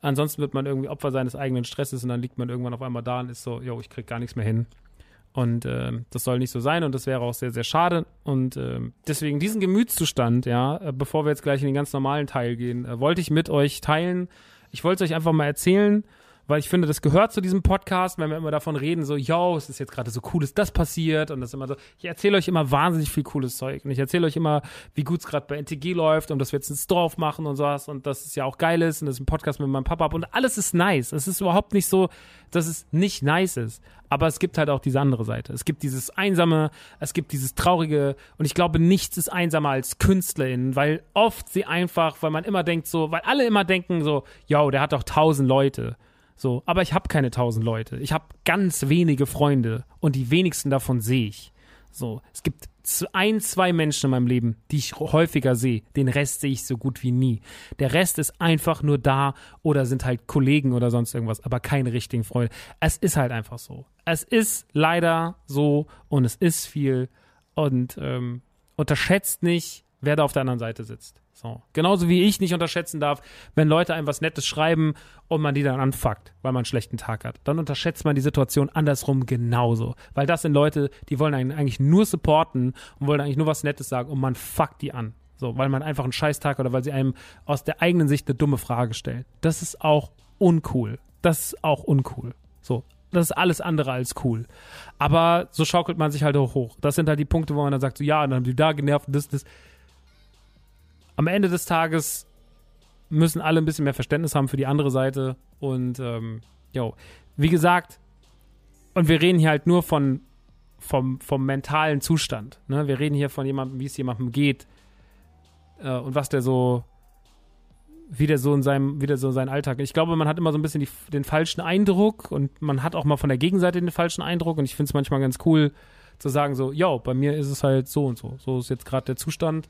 Ansonsten wird man irgendwie Opfer seines eigenen Stresses und dann liegt man irgendwann auf einmal da und ist so, yo, ich krieg gar nichts mehr hin. Und äh, das soll nicht so sein und das wäre auch sehr, sehr schade. Und äh, deswegen diesen Gemütszustand, ja, äh, bevor wir jetzt gleich in den ganz normalen Teil gehen, äh, wollte ich mit euch teilen. Ich wollte es euch einfach mal erzählen, weil ich finde, das gehört zu diesem Podcast, wenn wir immer davon reden, so, yo, es ist jetzt gerade so cool, dass das passiert und das immer so. Ich erzähle euch immer wahnsinnig viel cooles Zeug und ich erzähle euch immer, wie gut es gerade bei NTG läuft und dass wir jetzt einen Store aufmachen und sowas und dass es ja auch geil ist und das ist ein Podcast mit meinem Papa und alles ist nice. Es ist überhaupt nicht so, dass es nicht nice ist. Aber es gibt halt auch diese andere Seite. Es gibt dieses Einsame, es gibt dieses Traurige und ich glaube, nichts ist einsamer als KünstlerInnen, weil oft sie einfach, weil man immer denkt so, weil alle immer denken so, yo, der hat doch tausend Leute. So, aber ich habe keine tausend Leute. Ich habe ganz wenige Freunde und die wenigsten davon sehe ich. So, es gibt ein, zwei Menschen in meinem Leben, die ich häufiger sehe. Den Rest sehe ich so gut wie nie. Der Rest ist einfach nur da oder sind halt Kollegen oder sonst irgendwas, aber keine richtigen Freunde. Es ist halt einfach so. Es ist leider so und es ist viel und ähm, unterschätzt nicht, wer da auf der anderen Seite sitzt. So. Genauso wie ich nicht unterschätzen darf, wenn Leute einem was Nettes schreiben und man die dann anfuckt, weil man einen schlechten Tag hat. Dann unterschätzt man die Situation andersrum genauso. Weil das sind Leute, die wollen einen eigentlich nur supporten und wollen eigentlich nur was Nettes sagen und man fuckt die an. So, weil man einfach einen Scheißtag oder weil sie einem aus der eigenen Sicht eine dumme Frage stellen. Das ist auch uncool. Das ist auch uncool. So. Das ist alles andere als cool. Aber so schaukelt man sich halt auch hoch. Das sind halt die Punkte, wo man dann sagt, so, ja, dann haben die da genervt und das, das. Am Ende des Tages müssen alle ein bisschen mehr Verständnis haben für die andere Seite. Und, ähm, jo, wie gesagt, und wir reden hier halt nur von, vom, vom mentalen Zustand. Ne? Wir reden hier von jemandem, wie es jemandem geht äh, und was der so, wie der so in seinem, wie der so in seinen Alltag. Ich glaube, man hat immer so ein bisschen die, den falschen Eindruck und man hat auch mal von der Gegenseite den falschen Eindruck und ich finde es manchmal ganz cool zu sagen so, yo, bei mir ist es halt so und so. So ist jetzt gerade der Zustand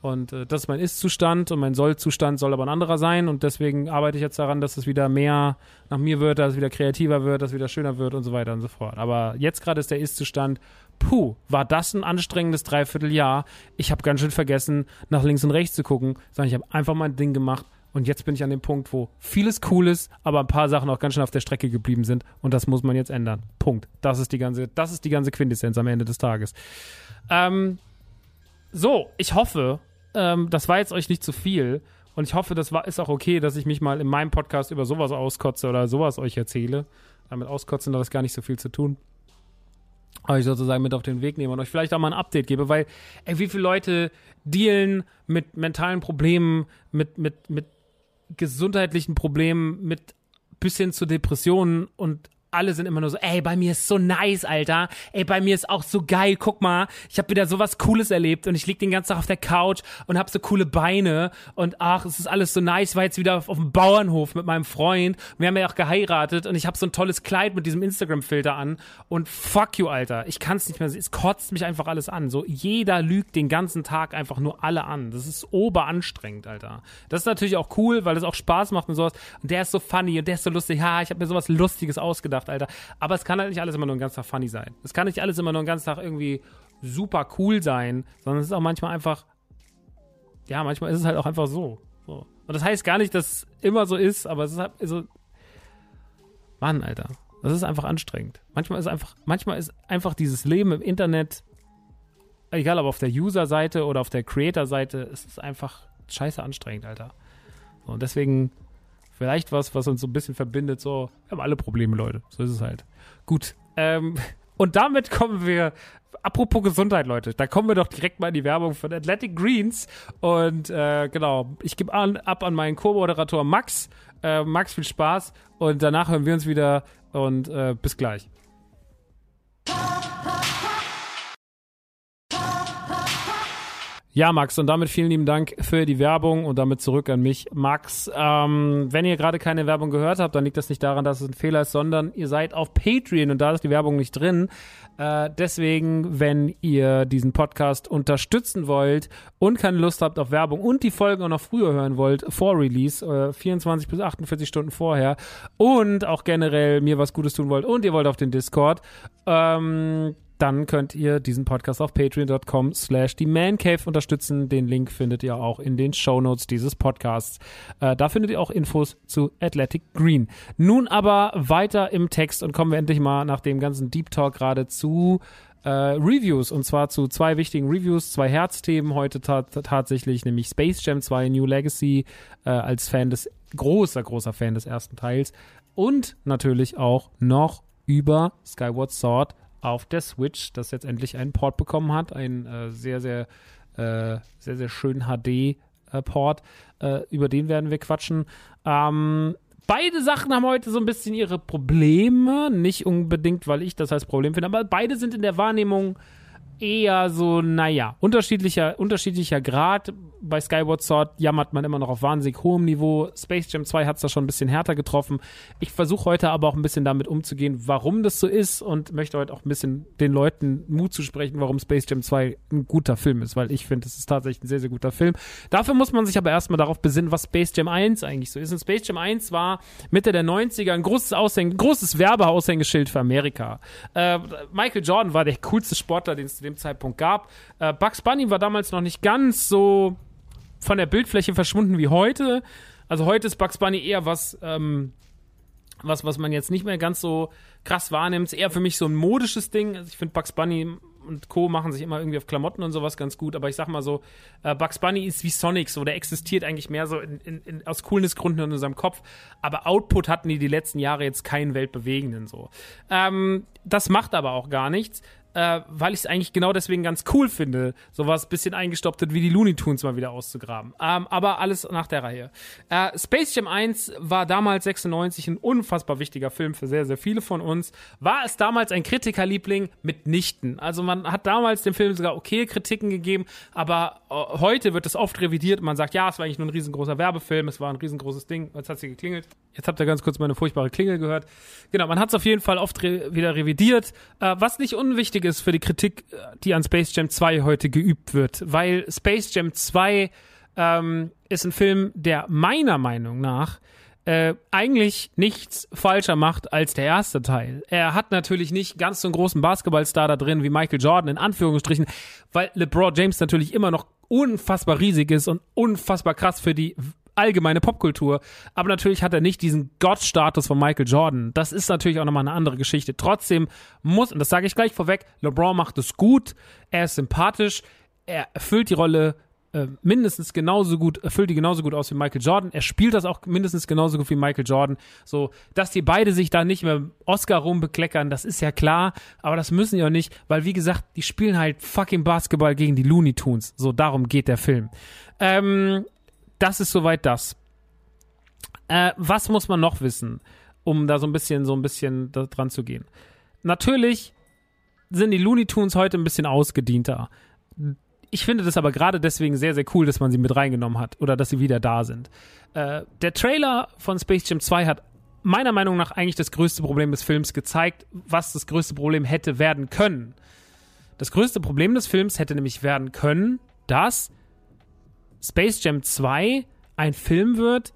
und äh, das ist mein Ist-Zustand und mein Soll-Zustand soll aber ein anderer sein und deswegen arbeite ich jetzt daran, dass es wieder mehr nach mir wird, dass es wieder kreativer wird, dass es wieder schöner wird und so weiter und so fort. Aber jetzt gerade ist der Ist-Zustand, puh, war das ein anstrengendes Dreivierteljahr. Ich habe ganz schön vergessen, nach links und rechts zu gucken, sondern ich habe einfach mein Ding gemacht und jetzt bin ich an dem Punkt, wo vieles cool ist, aber ein paar Sachen auch ganz schön auf der Strecke geblieben sind und das muss man jetzt ändern. Punkt. Das ist die ganze, das ist die ganze Quintessenz am Ende des Tages. Ähm, so, ich hoffe, ähm, das war jetzt euch nicht zu viel. Und ich hoffe, das war, ist auch okay, dass ich mich mal in meinem Podcast über sowas auskotze oder sowas euch erzähle. Damit auskotzen hat das gar nicht so viel zu tun. Euch sozusagen mit auf den Weg nehme und euch vielleicht auch mal ein Update gebe, weil, ey, wie viele Leute dealen mit mentalen Problemen, mit, mit, mit gesundheitlichen Problemen, mit bis hin zu Depressionen und alle sind immer nur so, ey, bei mir ist so nice, Alter. Ey, bei mir ist auch so geil. Guck mal, ich habe wieder sowas Cooles erlebt und ich lieg den ganzen Tag auf der Couch und hab so coole Beine und ach, es ist alles so nice. War jetzt wieder auf, auf dem Bauernhof mit meinem Freund. Wir haben ja auch geheiratet und ich habe so ein tolles Kleid mit diesem Instagram-Filter an und fuck you, Alter. Ich kann's nicht mehr. Es kotzt mich einfach alles an. So jeder lügt den ganzen Tag einfach nur alle an. Das ist oberanstrengend, Alter. Das ist natürlich auch cool, weil es auch Spaß macht und sowas. Und der ist so funny und der ist so lustig. Ja, ich habe mir sowas Lustiges ausgedacht gedacht, Alter. Aber es kann halt nicht alles immer nur ein ganzer funny sein. Es kann nicht alles immer nur ein ganzer Tag irgendwie super cool sein, sondern es ist auch manchmal einfach, ja, manchmal ist es halt auch einfach so. so. Und das heißt gar nicht, dass es immer so ist, aber es ist halt so, Mann, Alter. Das ist einfach anstrengend. Manchmal ist einfach, manchmal ist einfach dieses Leben im Internet, egal ob auf der User-Seite oder auf der Creator-Seite, es ist einfach scheiße anstrengend, Alter. So, und deswegen vielleicht was, was uns so ein bisschen verbindet. So, wir haben alle Probleme, Leute. So ist es halt. Gut. Ähm, und damit kommen wir, apropos Gesundheit, Leute, da kommen wir doch direkt mal in die Werbung von Athletic Greens. Und äh, genau, ich gebe an, ab an meinen Co-Moderator Max. Äh, Max, viel Spaß. Und danach hören wir uns wieder und äh, bis gleich. Ja, Max, und damit vielen lieben Dank für die Werbung und damit zurück an mich. Max, ähm, wenn ihr gerade keine Werbung gehört habt, dann liegt das nicht daran, dass es ein Fehler ist, sondern ihr seid auf Patreon und da ist die Werbung nicht drin. Äh, deswegen, wenn ihr diesen Podcast unterstützen wollt und keine Lust habt auf Werbung und die Folgen auch noch früher hören wollt, vor Release, äh, 24 bis 48 Stunden vorher und auch generell mir was Gutes tun wollt und ihr wollt auf den Discord, ähm, dann könnt ihr diesen Podcast auf patreon.com slash die Man Cave unterstützen. Den Link findet ihr auch in den Show Notes dieses Podcasts. Äh, da findet ihr auch Infos zu Athletic Green. Nun aber weiter im Text und kommen wir endlich mal nach dem ganzen Deep Talk gerade zu äh, Reviews und zwar zu zwei wichtigen Reviews, zwei Herzthemen heute tatsächlich, nämlich Space Jam 2 New Legacy äh, als Fan des, großer, großer Fan des ersten Teils und natürlich auch noch über Skyward Sword auf der Switch, das jetzt endlich einen Port bekommen hat, einen äh, sehr, sehr, äh, sehr, sehr schönen HD-Port. Äh, über den werden wir quatschen. Ähm, beide Sachen haben heute so ein bisschen ihre Probleme. Nicht unbedingt, weil ich das als Problem finde, aber beide sind in der Wahrnehmung eher so, naja, unterschiedlicher, unterschiedlicher Grad. Bei Skyward Sword jammert man immer noch auf wahnsinnig hohem Niveau. Space Jam 2 hat es da schon ein bisschen härter getroffen. Ich versuche heute aber auch ein bisschen damit umzugehen, warum das so ist und möchte heute auch ein bisschen den Leuten Mut zu sprechen, warum Space Jam 2 ein guter Film ist, weil ich finde, es ist tatsächlich ein sehr, sehr guter Film. Dafür muss man sich aber erstmal darauf besinnen, was Space Jam 1 eigentlich so ist. Und Space Jam 1 war Mitte der 90er ein großes Aushäng großes Werbeaushängeschild für Amerika. Äh, Michael Jordan war der coolste Sportler, den es zu dem Zeitpunkt gab. Äh, Bugs Bunny war damals noch nicht ganz so von der Bildfläche verschwunden wie heute. Also heute ist Bugs Bunny eher was, ähm, was, was man jetzt nicht mehr ganz so krass wahrnimmt. Eher für mich so ein modisches Ding. Also ich finde Bugs Bunny und Co. machen sich immer irgendwie auf Klamotten und sowas ganz gut, aber ich sag mal so, äh, Bugs Bunny ist wie Sonic, so der existiert eigentlich mehr so in, in, in, aus Coolnessgründen in unserem Kopf, aber Output hatten die die letzten Jahre jetzt keinen weltbewegenden so. Ähm, das macht aber auch gar nichts äh, weil ich es eigentlich genau deswegen ganz cool finde, sowas bisschen eingestoppt hat, wie die Looney Tunes mal wieder auszugraben. Ähm, aber alles nach der Reihe. Äh, Space Jam 1 war damals 96 ein unfassbar wichtiger Film für sehr, sehr viele von uns. War es damals ein Kritikerliebling? Mitnichten. Also man hat damals dem Film sogar okay Kritiken gegeben, aber äh, heute wird es oft revidiert. Man sagt, ja, es war eigentlich nur ein riesengroßer Werbefilm, es war ein riesengroßes Ding. Jetzt hat sie geklingelt. Jetzt habt ihr ganz kurz meine furchtbare Klingel gehört. Genau, man hat es auf jeden Fall oft re wieder revidiert. Äh, was nicht unwichtig ist für die Kritik, die an Space Jam 2 heute geübt wird, weil Space Jam 2 ähm, ist ein Film, der meiner Meinung nach äh, eigentlich nichts falscher macht als der erste Teil. Er hat natürlich nicht ganz so einen großen Basketballstar da drin wie Michael Jordan in Anführungsstrichen, weil LeBron James natürlich immer noch unfassbar riesig ist und unfassbar krass für die allgemeine Popkultur. Aber natürlich hat er nicht diesen Gottstatus von Michael Jordan. Das ist natürlich auch nochmal eine andere Geschichte. Trotzdem muss, und das sage ich gleich vorweg, LeBron macht es gut, er ist sympathisch, er erfüllt die Rolle äh, mindestens genauso gut, erfüllt die genauso gut aus wie Michael Jordan. Er spielt das auch mindestens genauso gut wie Michael Jordan. So, dass die beide sich da nicht mehr Oscar rumbekleckern, das ist ja klar, aber das müssen die auch nicht, weil wie gesagt, die spielen halt fucking Basketball gegen die Looney Tunes. So, darum geht der Film. Ähm, das ist soweit das. Äh, was muss man noch wissen, um da so ein bisschen, so ein bisschen dran zu gehen? Natürlich sind die Looney Tunes heute ein bisschen ausgedienter. Ich finde das aber gerade deswegen sehr, sehr cool, dass man sie mit reingenommen hat oder dass sie wieder da sind. Äh, der Trailer von Space Jam 2 hat meiner Meinung nach eigentlich das größte Problem des Films gezeigt, was das größte Problem hätte werden können. Das größte Problem des Films hätte nämlich werden können, dass Space Jam 2 ein Film wird,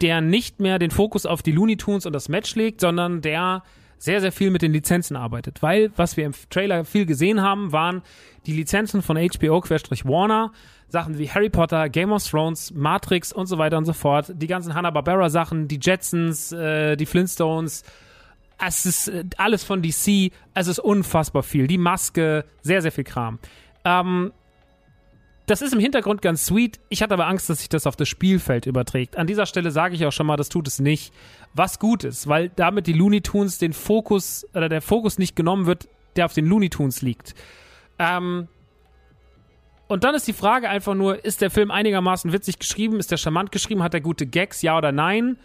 der nicht mehr den Fokus auf die Looney Tunes und das Match legt, sondern der sehr, sehr viel mit den Lizenzen arbeitet. Weil, was wir im Trailer viel gesehen haben, waren die Lizenzen von HBO-Warner, Sachen wie Harry Potter, Game of Thrones, Matrix und so weiter und so fort, die ganzen Hanna-Barbera-Sachen, die Jetsons, äh, die Flintstones, es ist äh, alles von DC, es ist unfassbar viel. Die Maske, sehr, sehr viel Kram. Ähm, das ist im Hintergrund ganz sweet. Ich hatte aber Angst, dass sich das auf das Spielfeld überträgt. An dieser Stelle sage ich auch schon mal, das tut es nicht. Was gut ist, weil damit die Looney Tunes den Fokus oder der Fokus nicht genommen wird, der auf den Looney Tunes liegt. Ähm, und dann ist die Frage einfach nur, ist der Film einigermaßen witzig geschrieben? Ist der charmant geschrieben? Hat er gute Gags? Ja oder nein?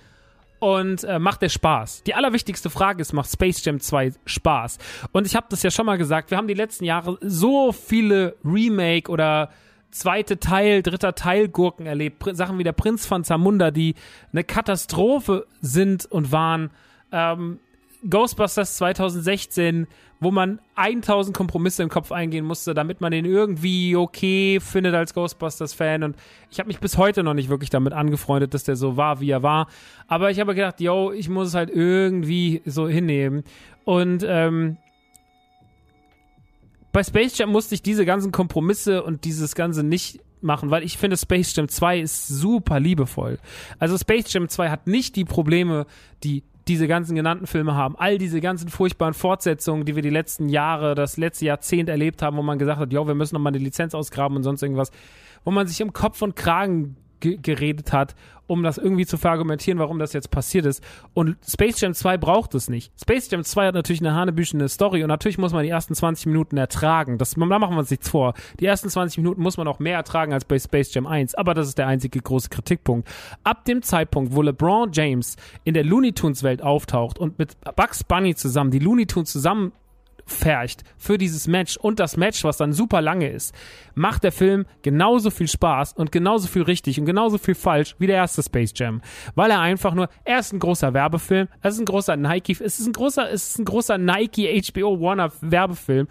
Und äh, macht der Spaß? Die allerwichtigste Frage ist, macht Space Jam 2 Spaß? Und ich habe das ja schon mal gesagt, wir haben die letzten Jahre so viele Remake oder zweite Teil, dritter Teil Gurken erlebt. Sachen wie der Prinz von Zamunda, die eine Katastrophe sind und waren. Ähm, Ghostbusters 2016, wo man 1000 Kompromisse im Kopf eingehen musste, damit man den irgendwie okay findet als Ghostbusters-Fan. Und ich habe mich bis heute noch nicht wirklich damit angefreundet, dass der so war, wie er war. Aber ich habe gedacht, yo, ich muss es halt irgendwie so hinnehmen. Und ähm, bei Space Jam musste ich diese ganzen Kompromisse und dieses Ganze nicht machen, weil ich finde, Space Jam 2 ist super liebevoll. Also Space Jam 2 hat nicht die Probleme, die diese ganzen genannten Filme haben. All diese ganzen furchtbaren Fortsetzungen, die wir die letzten Jahre, das letzte Jahrzehnt erlebt haben, wo man gesagt hat, ja, wir müssen nochmal eine Lizenz ausgraben und sonst irgendwas, wo man sich im Kopf und Kragen geredet hat, um das irgendwie zu verargumentieren, warum das jetzt passiert ist. Und Space Jam 2 braucht es nicht. Space Jam 2 hat natürlich eine hanebüchene Story und natürlich muss man die ersten 20 Minuten ertragen. Das, da machen wir uns nichts vor. Die ersten 20 Minuten muss man auch mehr ertragen als bei Space Jam 1, aber das ist der einzige große Kritikpunkt. Ab dem Zeitpunkt, wo LeBron James in der Looney Tunes Welt auftaucht und mit Bugs Bunny zusammen die Looney Tunes zusammen fercht für dieses Match und das Match, was dann super lange ist, macht der Film genauso viel Spaß und genauso viel richtig und genauso viel falsch wie der erste Space Jam. Weil er einfach nur, er ist ein großer Werbefilm, es ist ein großer Nike, es ist ein großer, es ist ein großer Nike HBO Warner Werbefilm,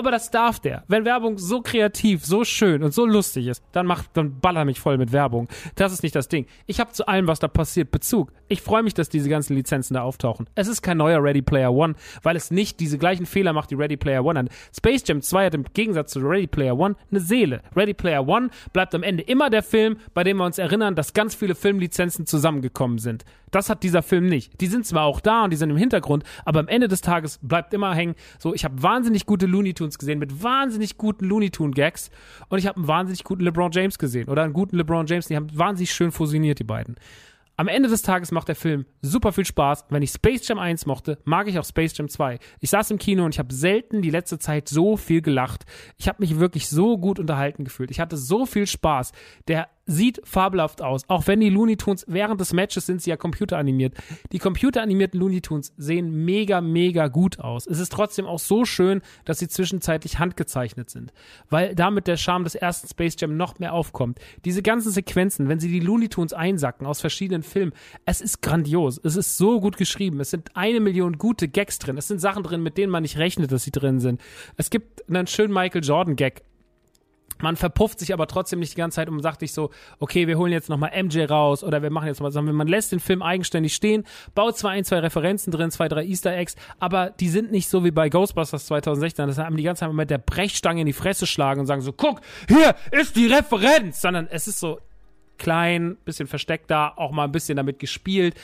aber das darf der. Wenn Werbung so kreativ, so schön und so lustig ist, dann macht, dann baller mich voll mit Werbung. Das ist nicht das Ding. Ich habe zu allem, was da passiert, Bezug. Ich freue mich, dass diese ganzen Lizenzen da auftauchen. Es ist kein neuer Ready Player One, weil es nicht diese gleichen Fehler macht, die Ready Player One hat. Space Jam 2 hat im Gegensatz zu Ready Player One eine Seele. Ready Player One bleibt am Ende immer der Film, bei dem wir uns erinnern, dass ganz viele Filmlizenzen zusammengekommen sind. Das hat dieser Film nicht. Die sind zwar auch da und die sind im Hintergrund, aber am Ende des Tages bleibt immer hängen. So, ich habe wahnsinnig gute Looney Tunes gesehen mit wahnsinnig guten Looney Tune Gags und ich habe einen wahnsinnig guten LeBron James gesehen oder einen guten LeBron James. Die haben wahnsinnig schön fusioniert, die beiden. Am Ende des Tages macht der Film super viel Spaß. Wenn ich Space Jam 1 mochte, mag ich auch Space Jam 2. Ich saß im Kino und ich habe selten die letzte Zeit so viel gelacht. Ich habe mich wirklich so gut unterhalten gefühlt. Ich hatte so viel Spaß. Der sieht fabelhaft aus. Auch wenn die Looney Tunes während des Matches sind sie ja computeranimiert. Die computeranimierten Looney Tunes sehen mega, mega gut aus. Es ist trotzdem auch so schön, dass sie zwischenzeitlich handgezeichnet sind. Weil damit der Charme des ersten Space Jam noch mehr aufkommt. Diese ganzen Sequenzen, wenn sie die Looney Tunes einsacken aus verschiedenen Filmen, es ist grandios. Es ist so gut geschrieben. Es sind eine Million gute Gags drin. Es sind Sachen drin, mit denen man nicht rechnet, dass sie drin sind. Es gibt einen schönen Michael Jordan Gag man verpufft sich aber trotzdem nicht die ganze Zeit und sagt sich so, okay, wir holen jetzt nochmal MJ raus oder wir machen jetzt mal, sondern man lässt den Film eigenständig stehen, baut zwar ein, zwei Referenzen drin, zwei, drei Easter Eggs, aber die sind nicht so wie bei Ghostbusters 2016, das haben die ganze Zeit mit der Brechstange in die Fresse schlagen und sagen so, guck, hier ist die Referenz, sondern es ist so klein, bisschen versteckt da, auch mal ein bisschen damit gespielt,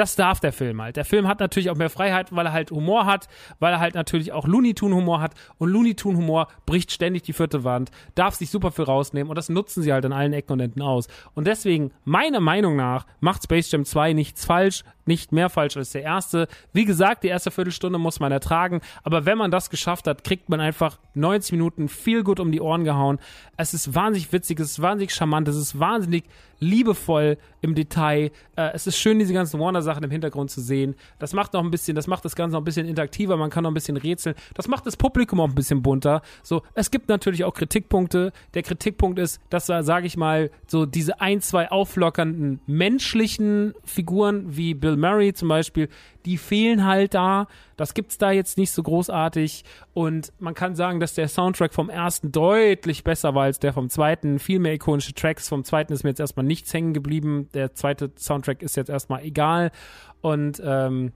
das darf der Film halt. Der Film hat natürlich auch mehr Freiheit, weil er halt Humor hat, weil er halt natürlich auch Looney Tunes Humor hat und Looney Tunes Humor bricht ständig die vierte Wand, darf sich super viel rausnehmen und das nutzen sie halt an allen Ecken und Enden aus. Und deswegen, meiner Meinung nach, macht Space Jam 2 nichts falsch, nicht mehr falsch als der erste. Wie gesagt, die erste Viertelstunde muss man ertragen, aber wenn man das geschafft hat, kriegt man einfach 90 Minuten viel gut um die Ohren gehauen. Es ist wahnsinnig witzig, es ist wahnsinnig charmant, es ist wahnsinnig liebevoll im Detail. Äh, es ist schön, diese ganzen Warner-Sachen im Hintergrund zu sehen. Das macht noch ein bisschen, das macht das Ganze noch ein bisschen interaktiver, man kann noch ein bisschen rätseln. Das macht das Publikum auch ein bisschen bunter. So, es gibt natürlich auch Kritikpunkte. Der Kritikpunkt ist, dass da, sage ich mal, so diese ein, zwei auflockernden menschlichen Figuren wie Bill Murray zum Beispiel, die fehlen halt da. Das gibt's da jetzt nicht so großartig. Und man kann sagen, dass der Soundtrack vom ersten deutlich besser war als der vom zweiten. Viel mehr ikonische Tracks. Vom zweiten ist mir jetzt erstmal nichts hängen geblieben. Der zweite Soundtrack ist jetzt erstmal egal. Und ähm,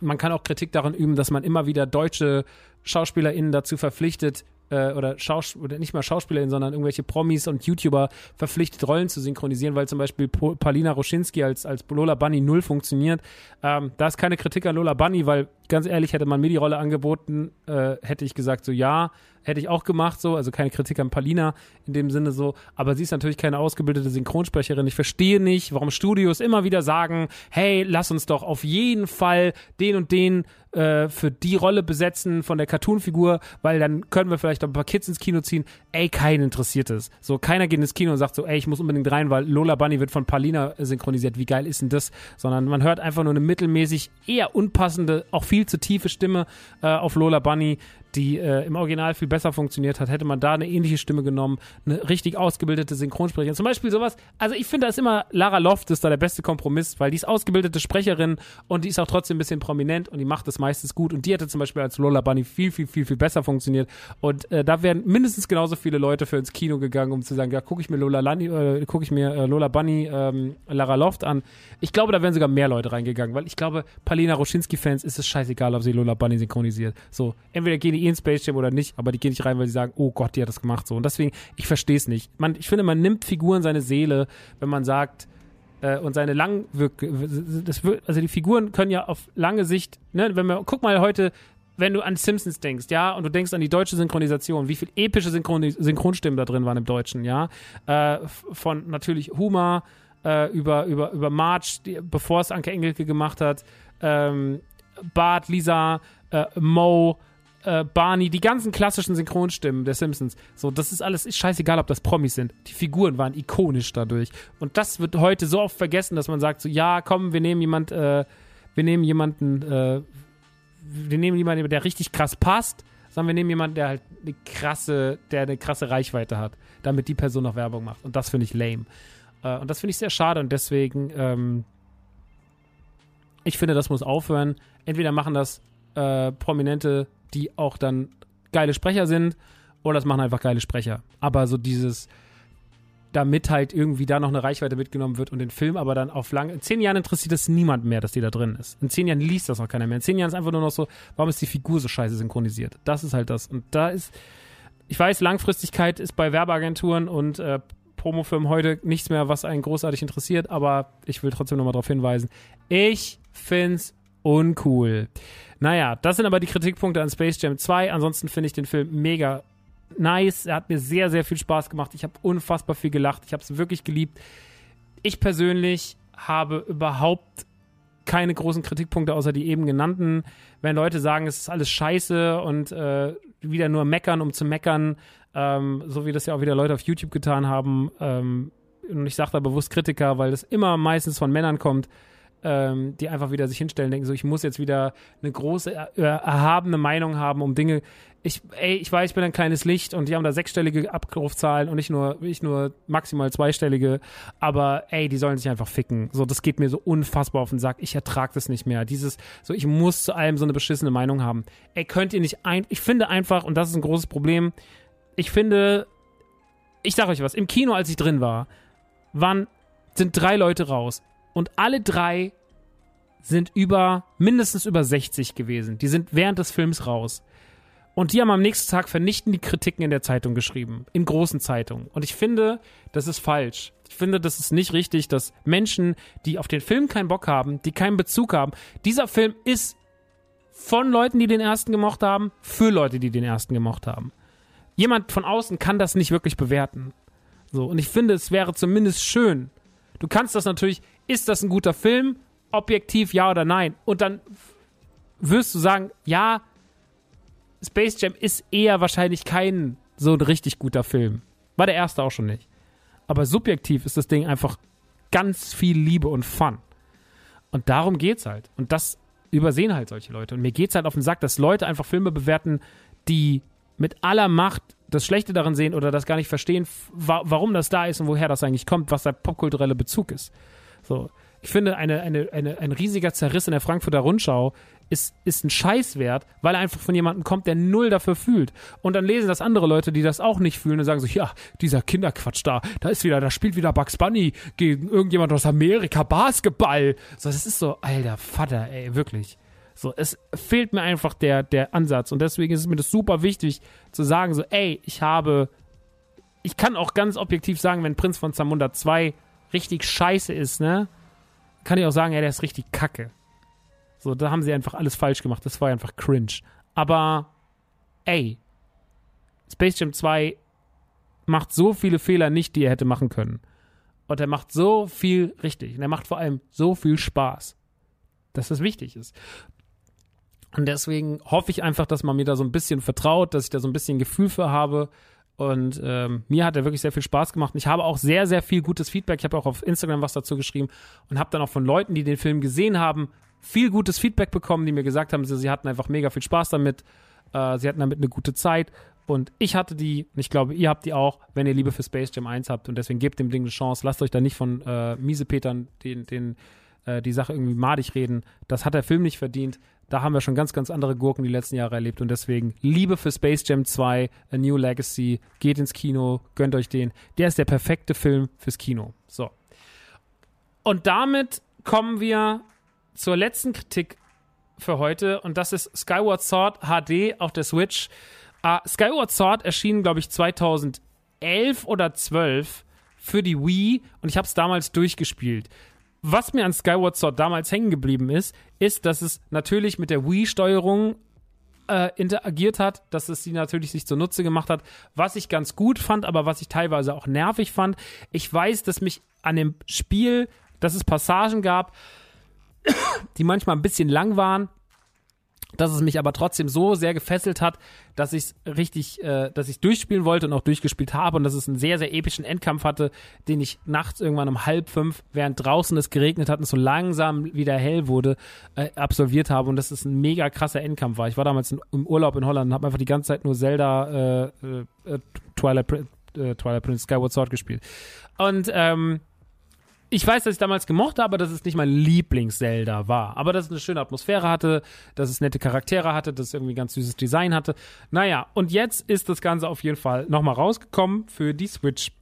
man kann auch Kritik daran üben, dass man immer wieder deutsche SchauspielerInnen dazu verpflichtet, äh, oder, Schaus oder nicht mal SchauspielerInnen, sondern irgendwelche Promis und YouTuber verpflichtet, Rollen zu synchronisieren, weil zum Beispiel Paulina Roschinski als, als Lola Bunny null funktioniert. Ähm, da ist keine Kritik an Lola Bunny, weil ganz ehrlich, hätte man mir die Rolle angeboten, äh, hätte ich gesagt, so ja, hätte ich auch gemacht, so, also keine Kritik an Palina in dem Sinne so, aber sie ist natürlich keine ausgebildete Synchronsprecherin. Ich verstehe nicht, warum Studios immer wieder sagen, hey, lass uns doch auf jeden Fall den und den äh, für die Rolle besetzen von der Cartoon-Figur, weil dann können wir vielleicht ein paar Kids ins Kino ziehen. Ey, keinen interessiert es. So, keiner geht ins Kino und sagt so, ey, ich muss unbedingt rein, weil Lola Bunny wird von Palina synchronisiert. Wie geil ist denn das? Sondern man hört einfach nur eine mittelmäßig eher unpassende, auch viel zu tiefe Stimme äh, auf Lola Bunny, die äh, im Original viel besser funktioniert hat, hätte man da eine ähnliche Stimme genommen, eine richtig ausgebildete Synchronsprecherin. Zum Beispiel sowas, also ich finde da ist immer Lara Loft ist da der beste Kompromiss, weil die ist ausgebildete Sprecherin und die ist auch trotzdem ein bisschen prominent und die macht das meistens gut und die hätte zum Beispiel als Lola Bunny viel, viel, viel, viel besser funktioniert und äh, da wären mindestens genauso viele Leute für ins Kino gegangen, um zu sagen, ja, gucke ich mir Lola Lani, äh, gucke ich mir äh, Lola Bunny, ähm, Lara Loft an. Ich glaube, da wären sogar mehr Leute reingegangen, weil ich glaube, Palina Roschinski-Fans ist es scheißegal, ob sie Lola Bunny synchronisiert. So, entweder gehen die eh in Space Jam oder nicht, aber die gehen nicht rein, weil sie sagen, oh Gott, die hat das gemacht so. Und deswegen, ich verstehe es nicht. Man, ich finde, man nimmt Figuren seine Seele, wenn man sagt, äh, und seine Langwirk, also die Figuren können ja auf lange Sicht, ne, wenn man, guck mal heute, wenn du an Simpsons denkst, ja, und du denkst an die deutsche Synchronisation, wie viel epische Synchron Synchronstimmen da drin waren im Deutschen, ja, äh, von natürlich Huma äh, über, über, über March, bevor es Anke Engelke gemacht hat, ähm, Bart, Lisa, äh, Mo, äh, Barney, die ganzen klassischen Synchronstimmen der Simpsons. So, das ist alles ist scheißegal, ob das Promis sind. Die Figuren waren ikonisch dadurch. Und das wird heute so oft vergessen, dass man sagt so, ja, komm, wir nehmen jemand, äh, wir nehmen jemanden, äh, wir nehmen jemanden, der richtig krass passt, sondern wir nehmen jemanden, der halt eine krasse, der eine krasse Reichweite hat, damit die Person noch Werbung macht. Und das finde ich lame. Äh, und das finde ich sehr schade und deswegen, ähm, ich finde, das muss aufhören. Entweder machen das äh, Prominente die auch dann geile Sprecher sind oder das machen einfach geile Sprecher. Aber so dieses damit halt irgendwie da noch eine Reichweite mitgenommen wird und den Film aber dann auf lang. In zehn Jahren interessiert es niemand mehr, dass die da drin ist. In zehn Jahren liest das noch keiner mehr. In zehn Jahren ist einfach nur noch so, warum ist die Figur so scheiße synchronisiert? Das ist halt das. Und da ist, ich weiß, Langfristigkeit ist bei Werbeagenturen und äh, Promofirmen heute nichts mehr, was einen großartig interessiert, aber ich will trotzdem nochmal darauf hinweisen. Ich find's uncool. Naja, das sind aber die Kritikpunkte an Space Jam 2. Ansonsten finde ich den Film mega nice. Er hat mir sehr, sehr viel Spaß gemacht. Ich habe unfassbar viel gelacht. Ich habe es wirklich geliebt. Ich persönlich habe überhaupt keine großen Kritikpunkte außer die eben genannten. Wenn Leute sagen, es ist alles scheiße und äh, wieder nur meckern, um zu meckern, ähm, so wie das ja auch wieder Leute auf YouTube getan haben. Ähm, und ich sage da bewusst Kritiker, weil das immer meistens von Männern kommt ähm, die einfach wieder sich hinstellen, denken so, ich muss jetzt wieder eine große, äh, erhabene Meinung haben, um Dinge. Ich, ey, ich weiß, ich bin ein kleines Licht und die haben da sechsstellige Abrufzahlen und nicht nur, nicht nur maximal zweistellige, aber ey, die sollen sich einfach ficken. So, das geht mir so unfassbar auf den Sack. Ich ertrag das nicht mehr. Dieses, so, ich muss zu allem so eine beschissene Meinung haben. Ey, könnt ihr nicht ein, ich finde einfach, und das ist ein großes Problem, ich finde, ich sag euch was, im Kino, als ich drin war, waren, sind drei Leute raus. Und alle drei sind über, mindestens über 60 gewesen. Die sind während des Films raus. Und die haben am nächsten Tag vernichtend die Kritiken in der Zeitung geschrieben. In großen Zeitungen. Und ich finde, das ist falsch. Ich finde, das ist nicht richtig, dass Menschen, die auf den Film keinen Bock haben, die keinen Bezug haben, dieser Film ist von Leuten, die den ersten gemocht haben, für Leute, die den ersten gemocht haben. Jemand von außen kann das nicht wirklich bewerten. So, und ich finde, es wäre zumindest schön. Du kannst das natürlich ist das ein guter Film? Objektiv ja oder nein? Und dann wirst du sagen, ja, Space Jam ist eher wahrscheinlich kein so ein richtig guter Film. War der erste auch schon nicht. Aber subjektiv ist das Ding einfach ganz viel Liebe und Fun. Und darum geht's halt. Und das übersehen halt solche Leute. Und mir geht's halt auf den Sack, dass Leute einfach Filme bewerten, die mit aller Macht das Schlechte darin sehen oder das gar nicht verstehen, wa warum das da ist und woher das eigentlich kommt, was der popkulturelle Bezug ist. So. Ich finde, eine, eine, eine, ein riesiger Zerriss in der Frankfurter Rundschau ist, ist ein Scheißwert, weil er einfach von jemandem kommt, der null dafür fühlt. Und dann lesen das andere Leute, die das auch nicht fühlen und sagen so, ja, dieser Kinderquatsch da, da ist wieder, da spielt wieder Bugs Bunny gegen irgendjemand aus Amerika Basketball. So, das ist so, alter Vater, ey, wirklich. So, es fehlt mir einfach der, der Ansatz. Und deswegen ist es mir das super wichtig zu sagen so, ey, ich habe, ich kann auch ganz objektiv sagen, wenn Prinz von Zamunda 2 richtig scheiße ist, ne, kann ich auch sagen, ja, der ist richtig kacke. So, da haben sie einfach alles falsch gemacht. Das war einfach cringe. Aber, ey, Space Jam 2 macht so viele Fehler nicht, die er hätte machen können. Und er macht so viel richtig. Und er macht vor allem so viel Spaß, dass das wichtig ist. Und deswegen hoffe ich einfach, dass man mir da so ein bisschen vertraut, dass ich da so ein bisschen Gefühl für habe und ähm, mir hat er wirklich sehr viel Spaß gemacht. Und ich habe auch sehr, sehr viel gutes Feedback. Ich habe auch auf Instagram was dazu geschrieben und habe dann auch von Leuten, die den Film gesehen haben, viel gutes Feedback bekommen, die mir gesagt haben, sie, sie hatten einfach mega viel Spaß damit. Äh, sie hatten damit eine gute Zeit. Und ich hatte die, und ich glaube, ihr habt die auch, wenn ihr Liebe für Space Jam 1 habt. Und deswegen gebt dem Ding eine Chance. Lasst euch da nicht von äh, Miesepetern den, den, äh, die Sache irgendwie madig reden. Das hat der Film nicht verdient. Da haben wir schon ganz, ganz andere Gurken die letzten Jahre erlebt und deswegen Liebe für Space Jam 2, A New Legacy, geht ins Kino, gönnt euch den. Der ist der perfekte Film fürs Kino. So. Und damit kommen wir zur letzten Kritik für heute und das ist Skyward Sword HD auf der Switch. Uh, Skyward Sword erschien, glaube ich, 2011 oder 12 für die Wii und ich habe es damals durchgespielt was mir an Skyward Sword damals hängen geblieben ist, ist, dass es natürlich mit der Wii-Steuerung äh, interagiert hat, dass es sie natürlich sich zunutze gemacht hat, was ich ganz gut fand, aber was ich teilweise auch nervig fand. Ich weiß, dass mich an dem Spiel, dass es Passagen gab, die manchmal ein bisschen lang waren, dass es mich aber trotzdem so sehr gefesselt hat, dass ich es richtig, äh, dass ich durchspielen wollte und auch durchgespielt habe und dass es einen sehr, sehr epischen Endkampf hatte, den ich nachts irgendwann um halb fünf, während draußen es geregnet hat und so langsam wieder hell wurde, äh, absolviert habe und dass es ein mega krasser Endkampf war. Ich war damals in, im Urlaub in Holland und habe einfach die ganze Zeit nur Zelda äh, äh, Twilight, äh, Twilight Prince Skyward Sword gespielt. Und ähm, ich weiß, dass ich damals gemocht habe, dass es nicht mein Lieblings-Zelda war. Aber dass es eine schöne Atmosphäre hatte, dass es nette Charaktere hatte, dass es irgendwie ganz süßes Design hatte. Naja, und jetzt ist das Ganze auf jeden Fall nochmal rausgekommen für die Switch.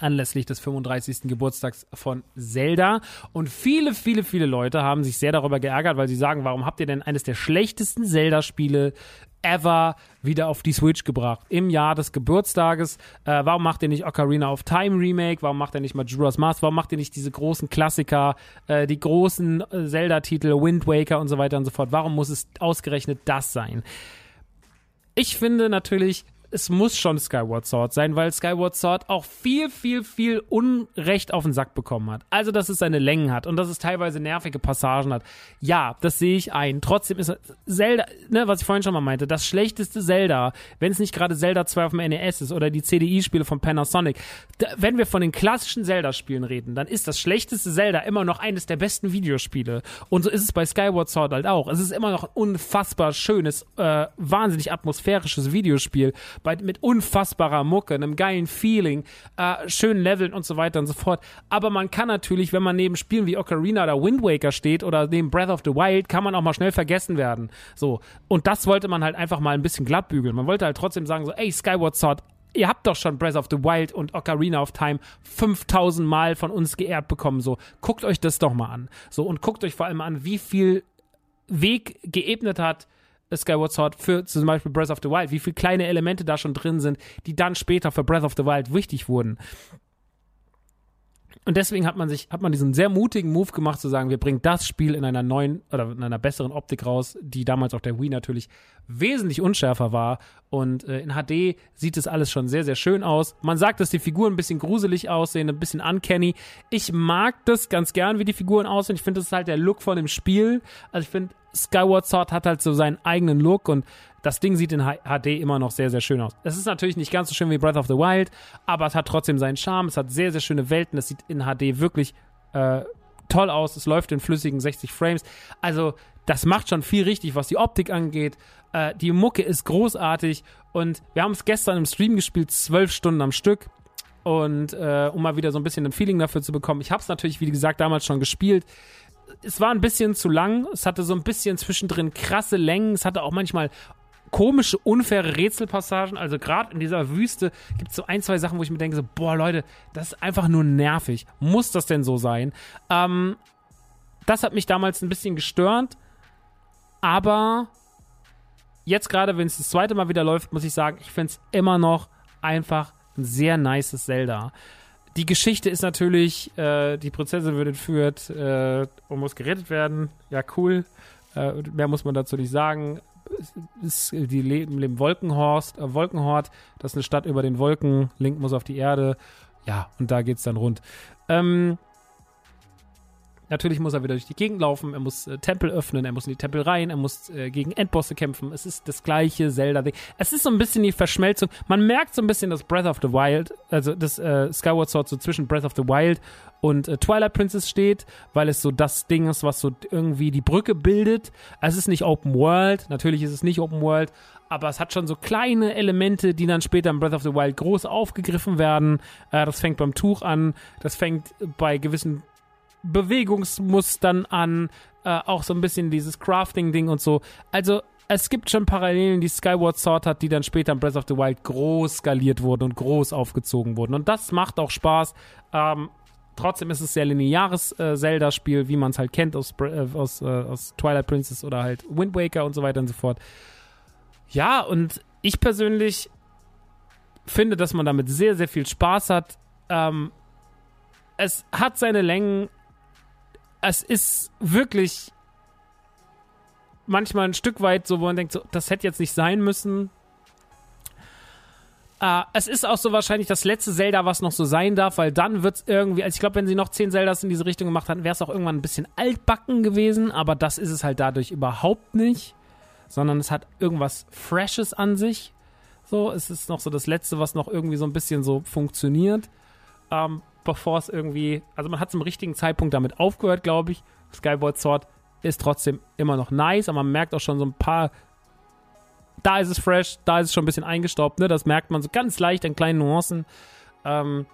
anlässlich des 35. Geburtstags von Zelda. Und viele, viele, viele Leute haben sich sehr darüber geärgert, weil sie sagen, warum habt ihr denn eines der schlechtesten Zelda-Spiele ever wieder auf die Switch gebracht. Im Jahr des Geburtstages. Äh, warum macht ihr nicht Ocarina of Time Remake? Warum macht ihr nicht Majora's Mask? Warum macht ihr nicht diese großen Klassiker, äh, die großen äh, Zelda-Titel, Wind Waker und so weiter und so fort? Warum muss es ausgerechnet das sein? Ich finde natürlich, es muss schon Skyward Sword sein, weil Skyward Sword auch viel, viel, viel Unrecht auf den Sack bekommen hat. Also, dass es seine Längen hat und dass es teilweise nervige Passagen hat. Ja, das sehe ich ein. Trotzdem ist Zelda, ne, was ich vorhin schon mal meinte, das schlechteste Zelda, wenn es nicht gerade Zelda 2 auf dem NES ist oder die CDI-Spiele von Panasonic. Da, wenn wir von den klassischen Zelda-Spielen reden, dann ist das schlechteste Zelda immer noch eines der besten Videospiele. Und so ist es bei Skyward Sword halt auch. Es ist immer noch ein unfassbar schönes, äh, wahnsinnig atmosphärisches Videospiel bei, mit unfassbarer Mucke, einem geilen Feeling, äh, schönen Leveln und so weiter und so fort. Aber man kann natürlich, wenn man neben Spielen wie Ocarina oder Wind Waker steht oder neben Breath of the Wild, kann man auch mal schnell vergessen werden. So. Und das wollte man halt einfach mal ein bisschen glatt bügeln. Man wollte halt trotzdem sagen so, ey, Skyward Sword, ihr habt doch schon Breath of the Wild und Ocarina of Time 5000 Mal von uns geehrt bekommen. So, guckt euch das doch mal an. So, und guckt euch vor allem an, wie viel Weg geebnet hat Skyward Sword für zum Beispiel Breath of the Wild, wie viele kleine Elemente da schon drin sind, die dann später für Breath of the Wild wichtig wurden. Und deswegen hat man sich, hat man diesen sehr mutigen Move gemacht, zu sagen, wir bringen das Spiel in einer neuen oder in einer besseren Optik raus, die damals auf der Wii natürlich wesentlich unschärfer war. Und äh, in HD sieht es alles schon sehr, sehr schön aus. Man sagt, dass die Figuren ein bisschen gruselig aussehen, ein bisschen uncanny. Ich mag das ganz gern, wie die Figuren aussehen. Ich finde, das ist halt der Look von dem Spiel. Also ich finde, Skyward Sword hat halt so seinen eigenen Look und das Ding sieht in HD immer noch sehr, sehr schön aus. Es ist natürlich nicht ganz so schön wie Breath of the Wild, aber es hat trotzdem seinen Charme. Es hat sehr, sehr schöne Welten. Es sieht in HD wirklich äh, toll aus. Es läuft in flüssigen 60 Frames. Also, das macht schon viel richtig, was die Optik angeht. Äh, die Mucke ist großartig und wir haben es gestern im Stream gespielt, zwölf Stunden am Stück. Und äh, um mal wieder so ein bisschen ein Feeling dafür zu bekommen. Ich habe es natürlich, wie gesagt, damals schon gespielt es war ein bisschen zu lang. Es hatte so ein bisschen zwischendrin krasse Längen. Es hatte auch manchmal komische, unfaire Rätselpassagen. Also gerade in dieser Wüste gibt es so ein, zwei Sachen, wo ich mir denke, so, boah, Leute, das ist einfach nur nervig. Muss das denn so sein? Ähm, das hat mich damals ein bisschen gestört. Aber jetzt gerade, wenn es das zweite Mal wieder läuft, muss ich sagen, ich finde es immer noch einfach ein sehr nices Zelda. Die Geschichte ist natürlich, äh, die Prinzessin wird entführt äh, und muss gerettet werden. Ja, cool. Äh, mehr muss man dazu nicht sagen ist die leben im Wolkenhorst, äh, Wolkenhort, das ist eine Stadt über den Wolken, Link muss auf die Erde. Ja, und da geht's dann rund. Ähm, Natürlich muss er wieder durch die Gegend laufen, er muss äh, Tempel öffnen, er muss in die Tempel rein, er muss äh, gegen Endbosse kämpfen. Es ist das gleiche Zelda-Ding. Es ist so ein bisschen die Verschmelzung. Man merkt so ein bisschen das Breath of the Wild, also das äh, Skyward Sword so zwischen Breath of the Wild und äh, Twilight Princess steht, weil es so das Ding ist, was so irgendwie die Brücke bildet. Es ist nicht Open World, natürlich ist es nicht Open World, aber es hat schon so kleine Elemente, die dann später in Breath of the Wild groß aufgegriffen werden. Äh, das fängt beim Tuch an, das fängt bei gewissen Bewegungsmustern an, äh, auch so ein bisschen dieses Crafting-Ding und so. Also es gibt schon Parallelen, die Skyward Sword hat, die dann später in Breath of the Wild groß skaliert wurden und groß aufgezogen wurden. Und das macht auch Spaß. Ähm, trotzdem ist es sehr lineares äh, Zelda-Spiel, wie man es halt kennt aus, äh, aus, äh, aus Twilight Princess oder halt Wind Waker und so weiter und so fort. Ja, und ich persönlich finde, dass man damit sehr, sehr viel Spaß hat. Ähm, es hat seine Längen, es ist wirklich manchmal ein Stück weit so, wo man denkt, so, das hätte jetzt nicht sein müssen. Uh, es ist auch so wahrscheinlich das letzte Zelda, was noch so sein darf, weil dann wird es irgendwie, also ich glaube, wenn sie noch zehn Zeldas in diese Richtung gemacht hatten, wäre es auch irgendwann ein bisschen altbacken gewesen, aber das ist es halt dadurch überhaupt nicht, sondern es hat irgendwas Freshes an sich. So, es ist noch so das letzte, was noch irgendwie so ein bisschen so funktioniert. Ähm, bevor es irgendwie, also man hat zum richtigen Zeitpunkt damit aufgehört, glaube ich. Skyward Sword ist trotzdem immer noch nice, aber man merkt auch schon so ein paar, da ist es fresh, da ist es schon ein bisschen eingestaubt, ne? Das merkt man so ganz leicht an kleinen Nuancen. Ähm,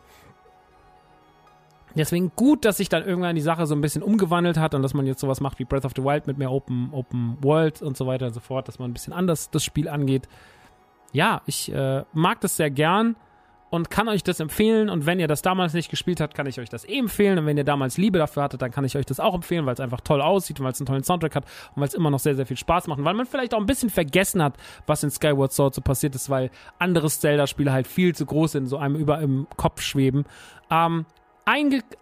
deswegen gut, dass sich dann irgendwann die Sache so ein bisschen umgewandelt hat und dass man jetzt sowas macht wie Breath of the Wild mit mehr Open, Open World und so weiter und so fort, dass man ein bisschen anders das Spiel angeht. Ja, ich äh, mag das sehr gern und kann euch das empfehlen. Und wenn ihr das damals nicht gespielt habt, kann ich euch das eh empfehlen. Und wenn ihr damals Liebe dafür hattet, dann kann ich euch das auch empfehlen, weil es einfach toll aussieht und weil es einen tollen Soundtrack hat und weil es immer noch sehr, sehr viel Spaß macht. Und weil man vielleicht auch ein bisschen vergessen hat, was in Skyward Sword so passiert ist, weil andere Zelda-Spiele halt viel zu groß sind, so einem über im Kopf schweben. Ähm,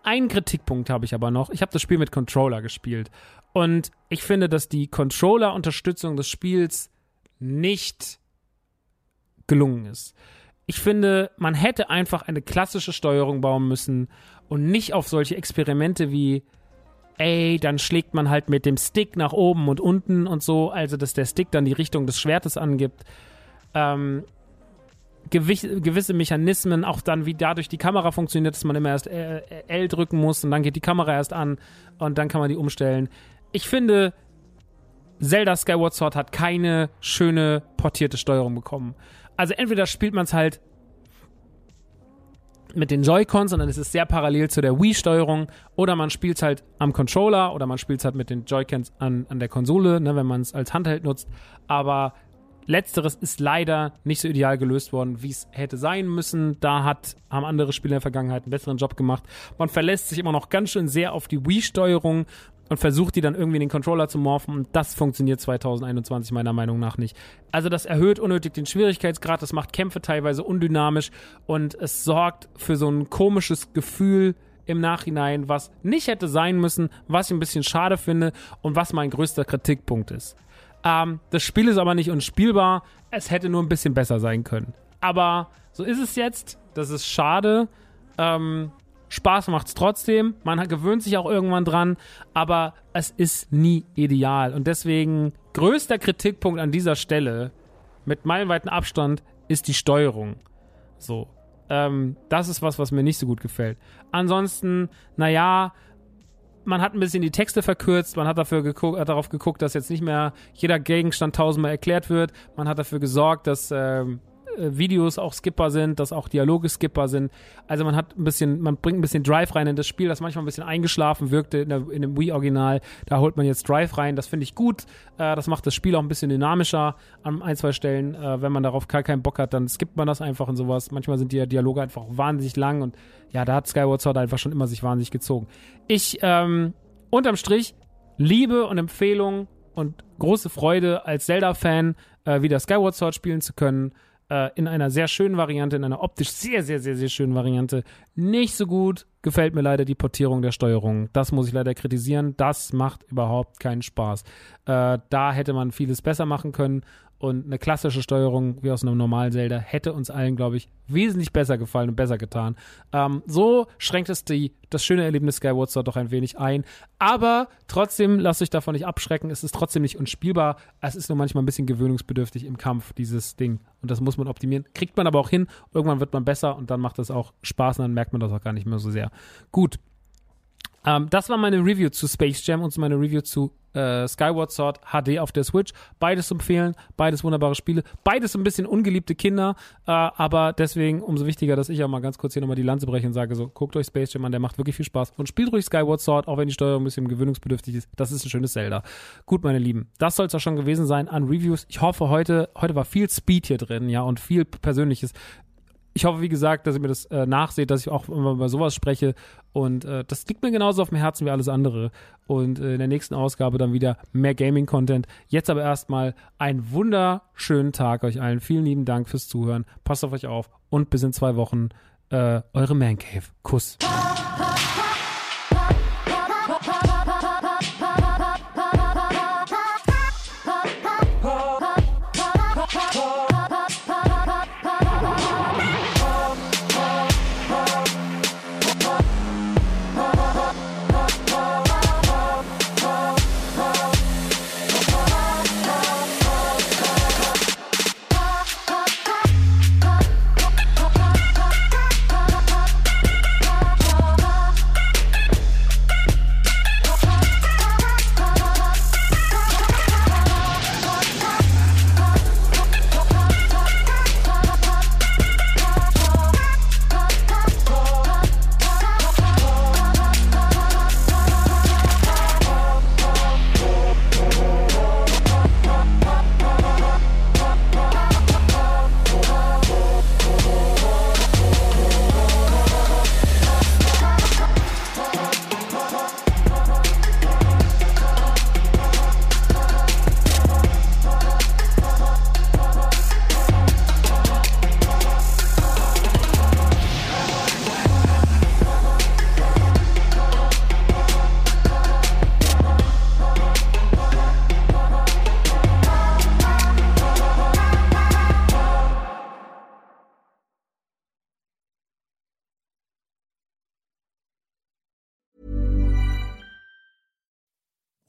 ein, Kritikpunkt habe ich aber noch. Ich habe das Spiel mit Controller gespielt. Und ich finde, dass die Controller-Unterstützung des Spiels nicht gelungen ist. Ich finde, man hätte einfach eine klassische Steuerung bauen müssen und nicht auf solche Experimente wie, ey, dann schlägt man halt mit dem Stick nach oben und unten und so, also dass der Stick dann die Richtung des Schwertes angibt. Ähm, gewisse Mechanismen, auch dann, wie dadurch die Kamera funktioniert, dass man immer erst L drücken muss und dann geht die Kamera erst an und dann kann man die umstellen. Ich finde, Zelda Skyward Sword hat keine schöne portierte Steuerung bekommen. Also entweder spielt man es halt mit den Joy-Cons und dann ist es sehr parallel zu der Wii-Steuerung oder man spielt es halt am Controller oder man spielt es halt mit den Joy-Cons an, an der Konsole, ne, wenn man es als Handheld nutzt. Aber letzteres ist leider nicht so ideal gelöst worden, wie es hätte sein müssen. Da hat, haben andere Spieler in der Vergangenheit einen besseren Job gemacht. Man verlässt sich immer noch ganz schön sehr auf die Wii-Steuerung und versucht die dann irgendwie in den Controller zu morphen und das funktioniert 2021 meiner Meinung nach nicht. Also das erhöht unnötig den Schwierigkeitsgrad, das macht Kämpfe teilweise undynamisch und es sorgt für so ein komisches Gefühl im Nachhinein, was nicht hätte sein müssen, was ich ein bisschen schade finde und was mein größter Kritikpunkt ist. Ähm, das Spiel ist aber nicht unspielbar, es hätte nur ein bisschen besser sein können. Aber so ist es jetzt, das ist schade. Ähm, Spaß macht es trotzdem. Man gewöhnt sich auch irgendwann dran, aber es ist nie ideal. Und deswegen größter Kritikpunkt an dieser Stelle mit meilenweiten Abstand ist die Steuerung. So. Ähm, das ist was, was mir nicht so gut gefällt. Ansonsten, naja, man hat ein bisschen die Texte verkürzt, man hat dafür geguckt, hat darauf geguckt, dass jetzt nicht mehr jeder Gegenstand tausendmal erklärt wird. Man hat dafür gesorgt, dass ähm, äh, Videos auch skippbar sind, dass auch Dialoge skippbar sind. Also man hat ein bisschen, man bringt ein bisschen Drive rein in das Spiel, das manchmal ein bisschen eingeschlafen wirkte in, der, in dem Wii-Original. Da holt man jetzt Drive rein, das finde ich gut. Äh, das macht das Spiel auch ein bisschen dynamischer an ein, zwei Stellen. Äh, wenn man darauf gar keinen Bock hat, dann skippt man das einfach und sowas. Manchmal sind die Dialoge einfach wahnsinnig lang und ja, da hat Skyward Sword einfach schon immer sich wahnsinnig gezogen. Ich, ähm, unterm Strich, Liebe und Empfehlung und große Freude als Zelda-Fan, äh, wieder Skyward Sword spielen zu können äh, in einer sehr schönen Variante, in einer optisch sehr, sehr, sehr, sehr schönen Variante. Nicht so gut gefällt mir leider die Portierung der Steuerung. Das muss ich leider kritisieren. Das macht überhaupt keinen Spaß. Äh, da hätte man vieles besser machen können und eine klassische Steuerung wie aus einem normalen Zelda hätte uns allen, glaube ich, wesentlich besser gefallen und besser getan. Ähm, so schränkt es die, das schöne Erlebnis Skyward Sword doch ein wenig ein. Aber trotzdem, lasst euch davon nicht abschrecken. Es ist trotzdem nicht unspielbar. Es ist nur manchmal ein bisschen gewöhnungsbedürftig im Kampf, dieses Ding. Und das muss man optimieren. Kriegt man aber auch hin. Irgendwann wird man besser und dann macht es auch Spaß und dann merkt man das auch gar nicht mehr so sehr. Gut. Ähm, das war meine Review zu Space Jam und meine Review zu äh, Skyward Sword HD auf der Switch. Beides empfehlen, beides wunderbare Spiele, beides ein bisschen ungeliebte Kinder, äh, aber deswegen umso wichtiger, dass ich auch mal ganz kurz hier nochmal die Lanze breche und sage so, guckt euch Space Jam an, der macht wirklich viel Spaß und spielt ruhig Skyward Sword, auch wenn die Steuerung ein bisschen gewöhnungsbedürftig ist. Das ist ein schönes Zelda. Gut, meine Lieben, das soll es auch schon gewesen sein an Reviews. Ich hoffe heute, heute war viel Speed hier drin, ja, und viel Persönliches ich hoffe, wie gesagt, dass ihr mir das äh, nachseht, dass ich auch immer über sowas spreche. Und äh, das liegt mir genauso auf dem Herzen wie alles andere. Und äh, in der nächsten Ausgabe dann wieder mehr Gaming-Content. Jetzt aber erstmal einen wunderschönen Tag euch allen. Vielen lieben Dank fürs Zuhören. Passt auf euch auf und bis in zwei Wochen. Äh, eure Man Cave. Kuss.